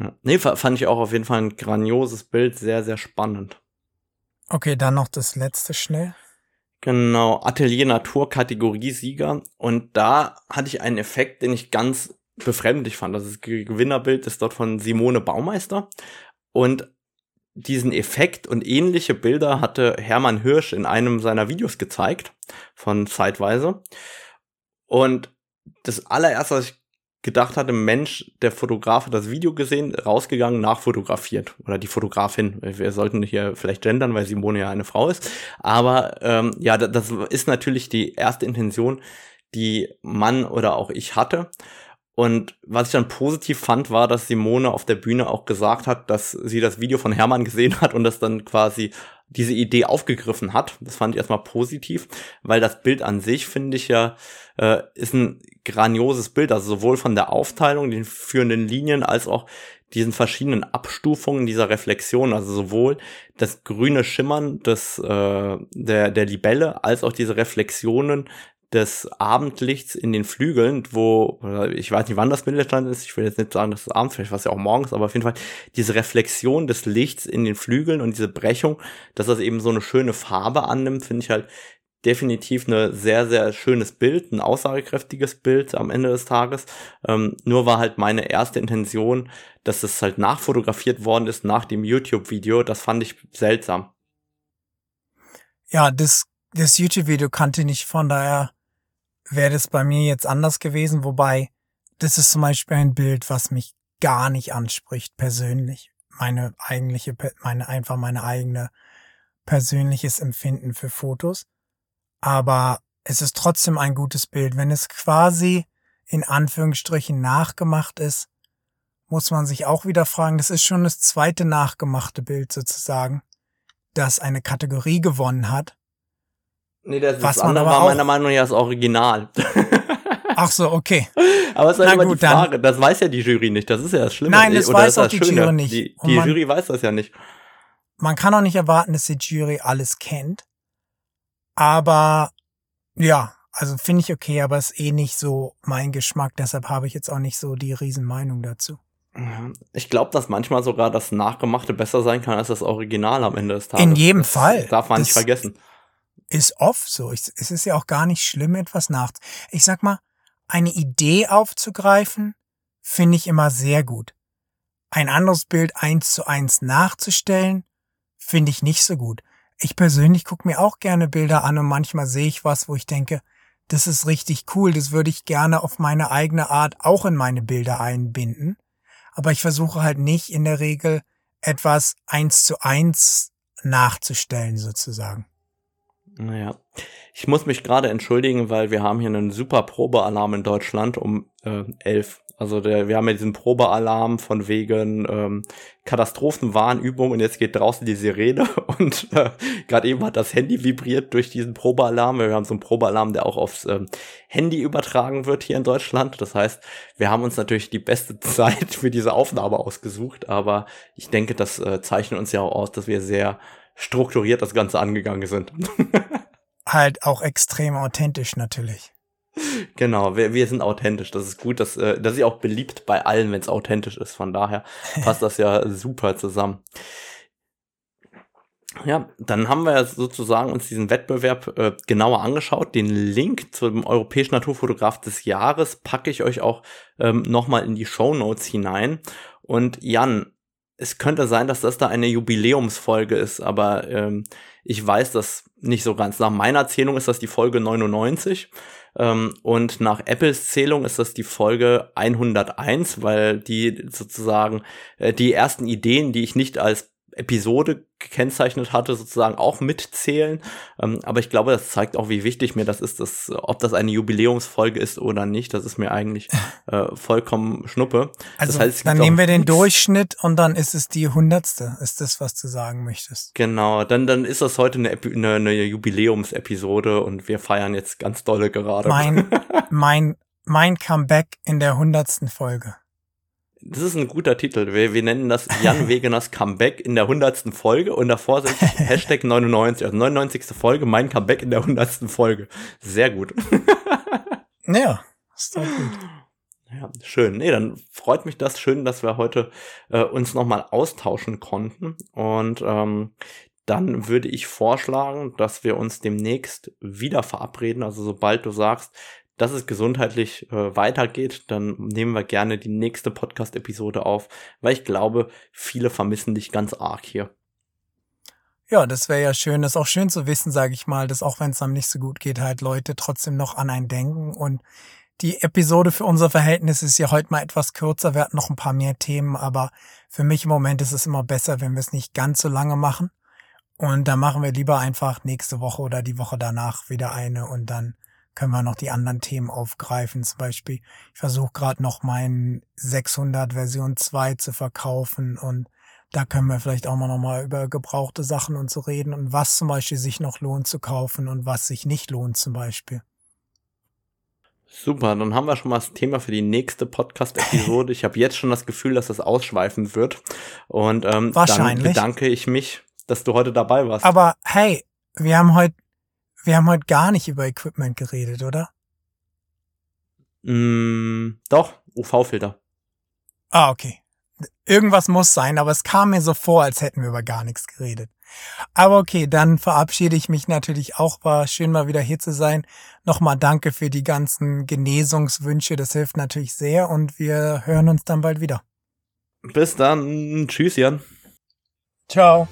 Ja. Nee, fand ich auch auf jeden Fall ein grandioses Bild, sehr, sehr spannend. Okay, dann noch das letzte schnell. Genau, Atelier Natur Kategorie Sieger. Und da hatte ich einen Effekt, den ich ganz befremdlich fand. Das Gewinnerbild ist dort von Simone Baumeister. Und diesen Effekt und ähnliche Bilder hatte Hermann Hirsch in einem seiner Videos gezeigt, von Zeitweise. Und das allererste, was ich gedacht hatte, Mensch, der Fotograf hat das Video gesehen, rausgegangen, nachfotografiert. Oder die Fotografin. Wir sollten hier vielleicht gendern, weil Simone ja eine Frau ist. Aber ähm, ja, das ist natürlich die erste Intention, die Mann oder auch ich hatte. Und was ich dann positiv fand, war, dass Simone auf der Bühne auch gesagt hat, dass sie das Video von Hermann gesehen hat und das dann quasi diese Idee aufgegriffen hat. Das fand ich erstmal positiv, weil das Bild an sich, finde ich ja, äh, ist ein grandioses Bild. Also sowohl von der Aufteilung, den führenden Linien, als auch diesen verschiedenen Abstufungen dieser Reflexion, also sowohl das grüne Schimmern des, äh, der, der Libelle, als auch diese Reflexionen des Abendlichts in den Flügeln, wo, ich weiß nicht, wann das Mittelstand ist, ich will jetzt nicht sagen, dass es abends, vielleicht war es ja auch morgens, aber auf jeden Fall diese Reflexion des Lichts in den Flügeln und diese Brechung, dass das eben so eine schöne Farbe annimmt, finde ich halt definitiv ein sehr, sehr schönes Bild, ein aussagekräftiges Bild am Ende des Tages. Ähm, nur war halt meine erste Intention, dass es halt nachfotografiert worden ist nach dem YouTube-Video. Das fand ich seltsam. Ja, das, das YouTube-Video kannte ich von daher wäre das bei mir jetzt anders gewesen, wobei das ist zum Beispiel ein Bild, was mich gar nicht anspricht persönlich. Meine eigentliche, meine einfach meine eigene persönliches Empfinden für Fotos. Aber es ist trotzdem ein gutes Bild. Wenn es quasi in Anführungsstrichen nachgemacht ist, muss man sich auch wieder fragen, das ist schon das zweite nachgemachte Bild sozusagen, das eine Kategorie gewonnen hat. Nee, das Was ist andere war meiner Meinung nach das Original. Ach so, okay. Aber es ist halt immer gut, die Frage, das weiß ja die Jury nicht, das ist ja das Schlimme. Nein, das Oder weiß auch die Schöne. Jury nicht. Die, die man, Jury weiß das ja nicht. Man kann auch nicht erwarten, dass die Jury alles kennt. Aber ja, also finde ich okay, aber ist eh nicht so mein Geschmack, deshalb habe ich jetzt auch nicht so die Riesenmeinung dazu. Ich glaube, dass manchmal sogar das Nachgemachte besser sein kann als das Original am Ende des Tages. In jedem das Fall. Darf man das, nicht vergessen ist oft so. es ist ja auch gar nicht schlimm, etwas nach. Ich sag mal, eine Idee aufzugreifen, finde ich immer sehr gut. Ein anderes Bild eins zu eins nachzustellen, finde ich nicht so gut. Ich persönlich gucke mir auch gerne Bilder an und manchmal sehe ich was, wo ich denke, das ist richtig cool, das würde ich gerne auf meine eigene Art auch in meine Bilder einbinden. Aber ich versuche halt nicht in der Regel etwas eins zu eins nachzustellen sozusagen. Naja, ich muss mich gerade entschuldigen, weil wir haben hier einen super Probealarm in Deutschland um äh, elf. Also der, wir haben ja diesen Probealarm von wegen ähm, Katastrophenwarnübung und jetzt geht draußen die Sirene und äh, gerade eben hat das Handy vibriert durch diesen Probealarm. Wir haben so einen Probealarm, der auch aufs ähm, Handy übertragen wird hier in Deutschland. Das heißt, wir haben uns natürlich die beste Zeit für diese Aufnahme ausgesucht, aber ich denke, das äh, zeichnet uns ja auch aus, dass wir sehr strukturiert das Ganze angegangen sind. halt auch extrem authentisch natürlich. Genau, wir, wir sind authentisch. Das ist gut, dass, äh, das ist ja auch beliebt bei allen, wenn es authentisch ist. Von daher passt das ja super zusammen. Ja, dann haben wir ja sozusagen uns diesen Wettbewerb äh, genauer angeschaut. Den Link zum Europäischen Naturfotograf des Jahres packe ich euch auch ähm, nochmal in die Show Notes hinein. Und Jan, es könnte sein, dass das da eine Jubiläumsfolge ist, aber ähm, ich weiß das nicht so ganz. Nach meiner Erzählung ist das die Folge 99 ähm, und nach Apples Zählung ist das die Folge 101, weil die sozusagen äh, die ersten Ideen, die ich nicht als Episode gekennzeichnet hatte, sozusagen auch mitzählen. Ähm, aber ich glaube, das zeigt auch, wie wichtig mir das ist, dass, ob das eine Jubiläumsfolge ist oder nicht. Das ist mir eigentlich äh, vollkommen schnuppe. Also das heißt, dann nehmen wir den Durchschnitt und dann ist es die hundertste, ist das, was du sagen möchtest. Genau, dann, dann ist das heute eine, eine, eine Jubiläumsepisode und wir feiern jetzt ganz dolle gerade. Mein, mein, mein Comeback in der hundertsten Folge. Das ist ein guter Titel. Wir, wir nennen das Jan Wegeners Comeback in der hundertsten Folge und davor sind Hashtag 99, also 99. Folge, mein Comeback in der hundertsten Folge. Sehr gut. ja, ist doch gut. Ja, schön. Nee, dann freut mich das schön, dass wir heute äh, uns nochmal austauschen konnten. Und ähm, dann würde ich vorschlagen, dass wir uns demnächst wieder verabreden. Also sobald du sagst, dass es gesundheitlich äh, weitergeht, dann nehmen wir gerne die nächste Podcast-Episode auf, weil ich glaube, viele vermissen dich ganz arg hier. Ja, das wäre ja schön. Das ist auch schön zu wissen, sage ich mal, dass auch wenn es einem nicht so gut geht, halt Leute trotzdem noch an einen denken. Und die Episode für unser Verhältnis ist ja heute mal etwas kürzer. Wir hatten noch ein paar mehr Themen, aber für mich im Moment ist es immer besser, wenn wir es nicht ganz so lange machen. Und da machen wir lieber einfach nächste Woche oder die Woche danach wieder eine und dann können wir noch die anderen Themen aufgreifen. Zum Beispiel, ich versuche gerade noch meinen 600 Version 2 zu verkaufen und da können wir vielleicht auch mal nochmal über gebrauchte Sachen und so reden und was zum Beispiel sich noch lohnt zu kaufen und was sich nicht lohnt zum Beispiel. Super, dann haben wir schon mal das Thema für die nächste Podcast-Episode. ich habe jetzt schon das Gefühl, dass das ausschweifend wird. Und ähm, dann bedanke ich mich, dass du heute dabei warst. Aber hey, wir haben heute wir haben heute gar nicht über Equipment geredet, oder? Mm, doch, UV-Filter. Ah, okay. Irgendwas muss sein, aber es kam mir so vor, als hätten wir über gar nichts geredet. Aber okay, dann verabschiede ich mich natürlich auch. War schön mal wieder hier zu sein. Nochmal danke für die ganzen Genesungswünsche. Das hilft natürlich sehr und wir hören uns dann bald wieder. Bis dann. Tschüss, Jan. Ciao.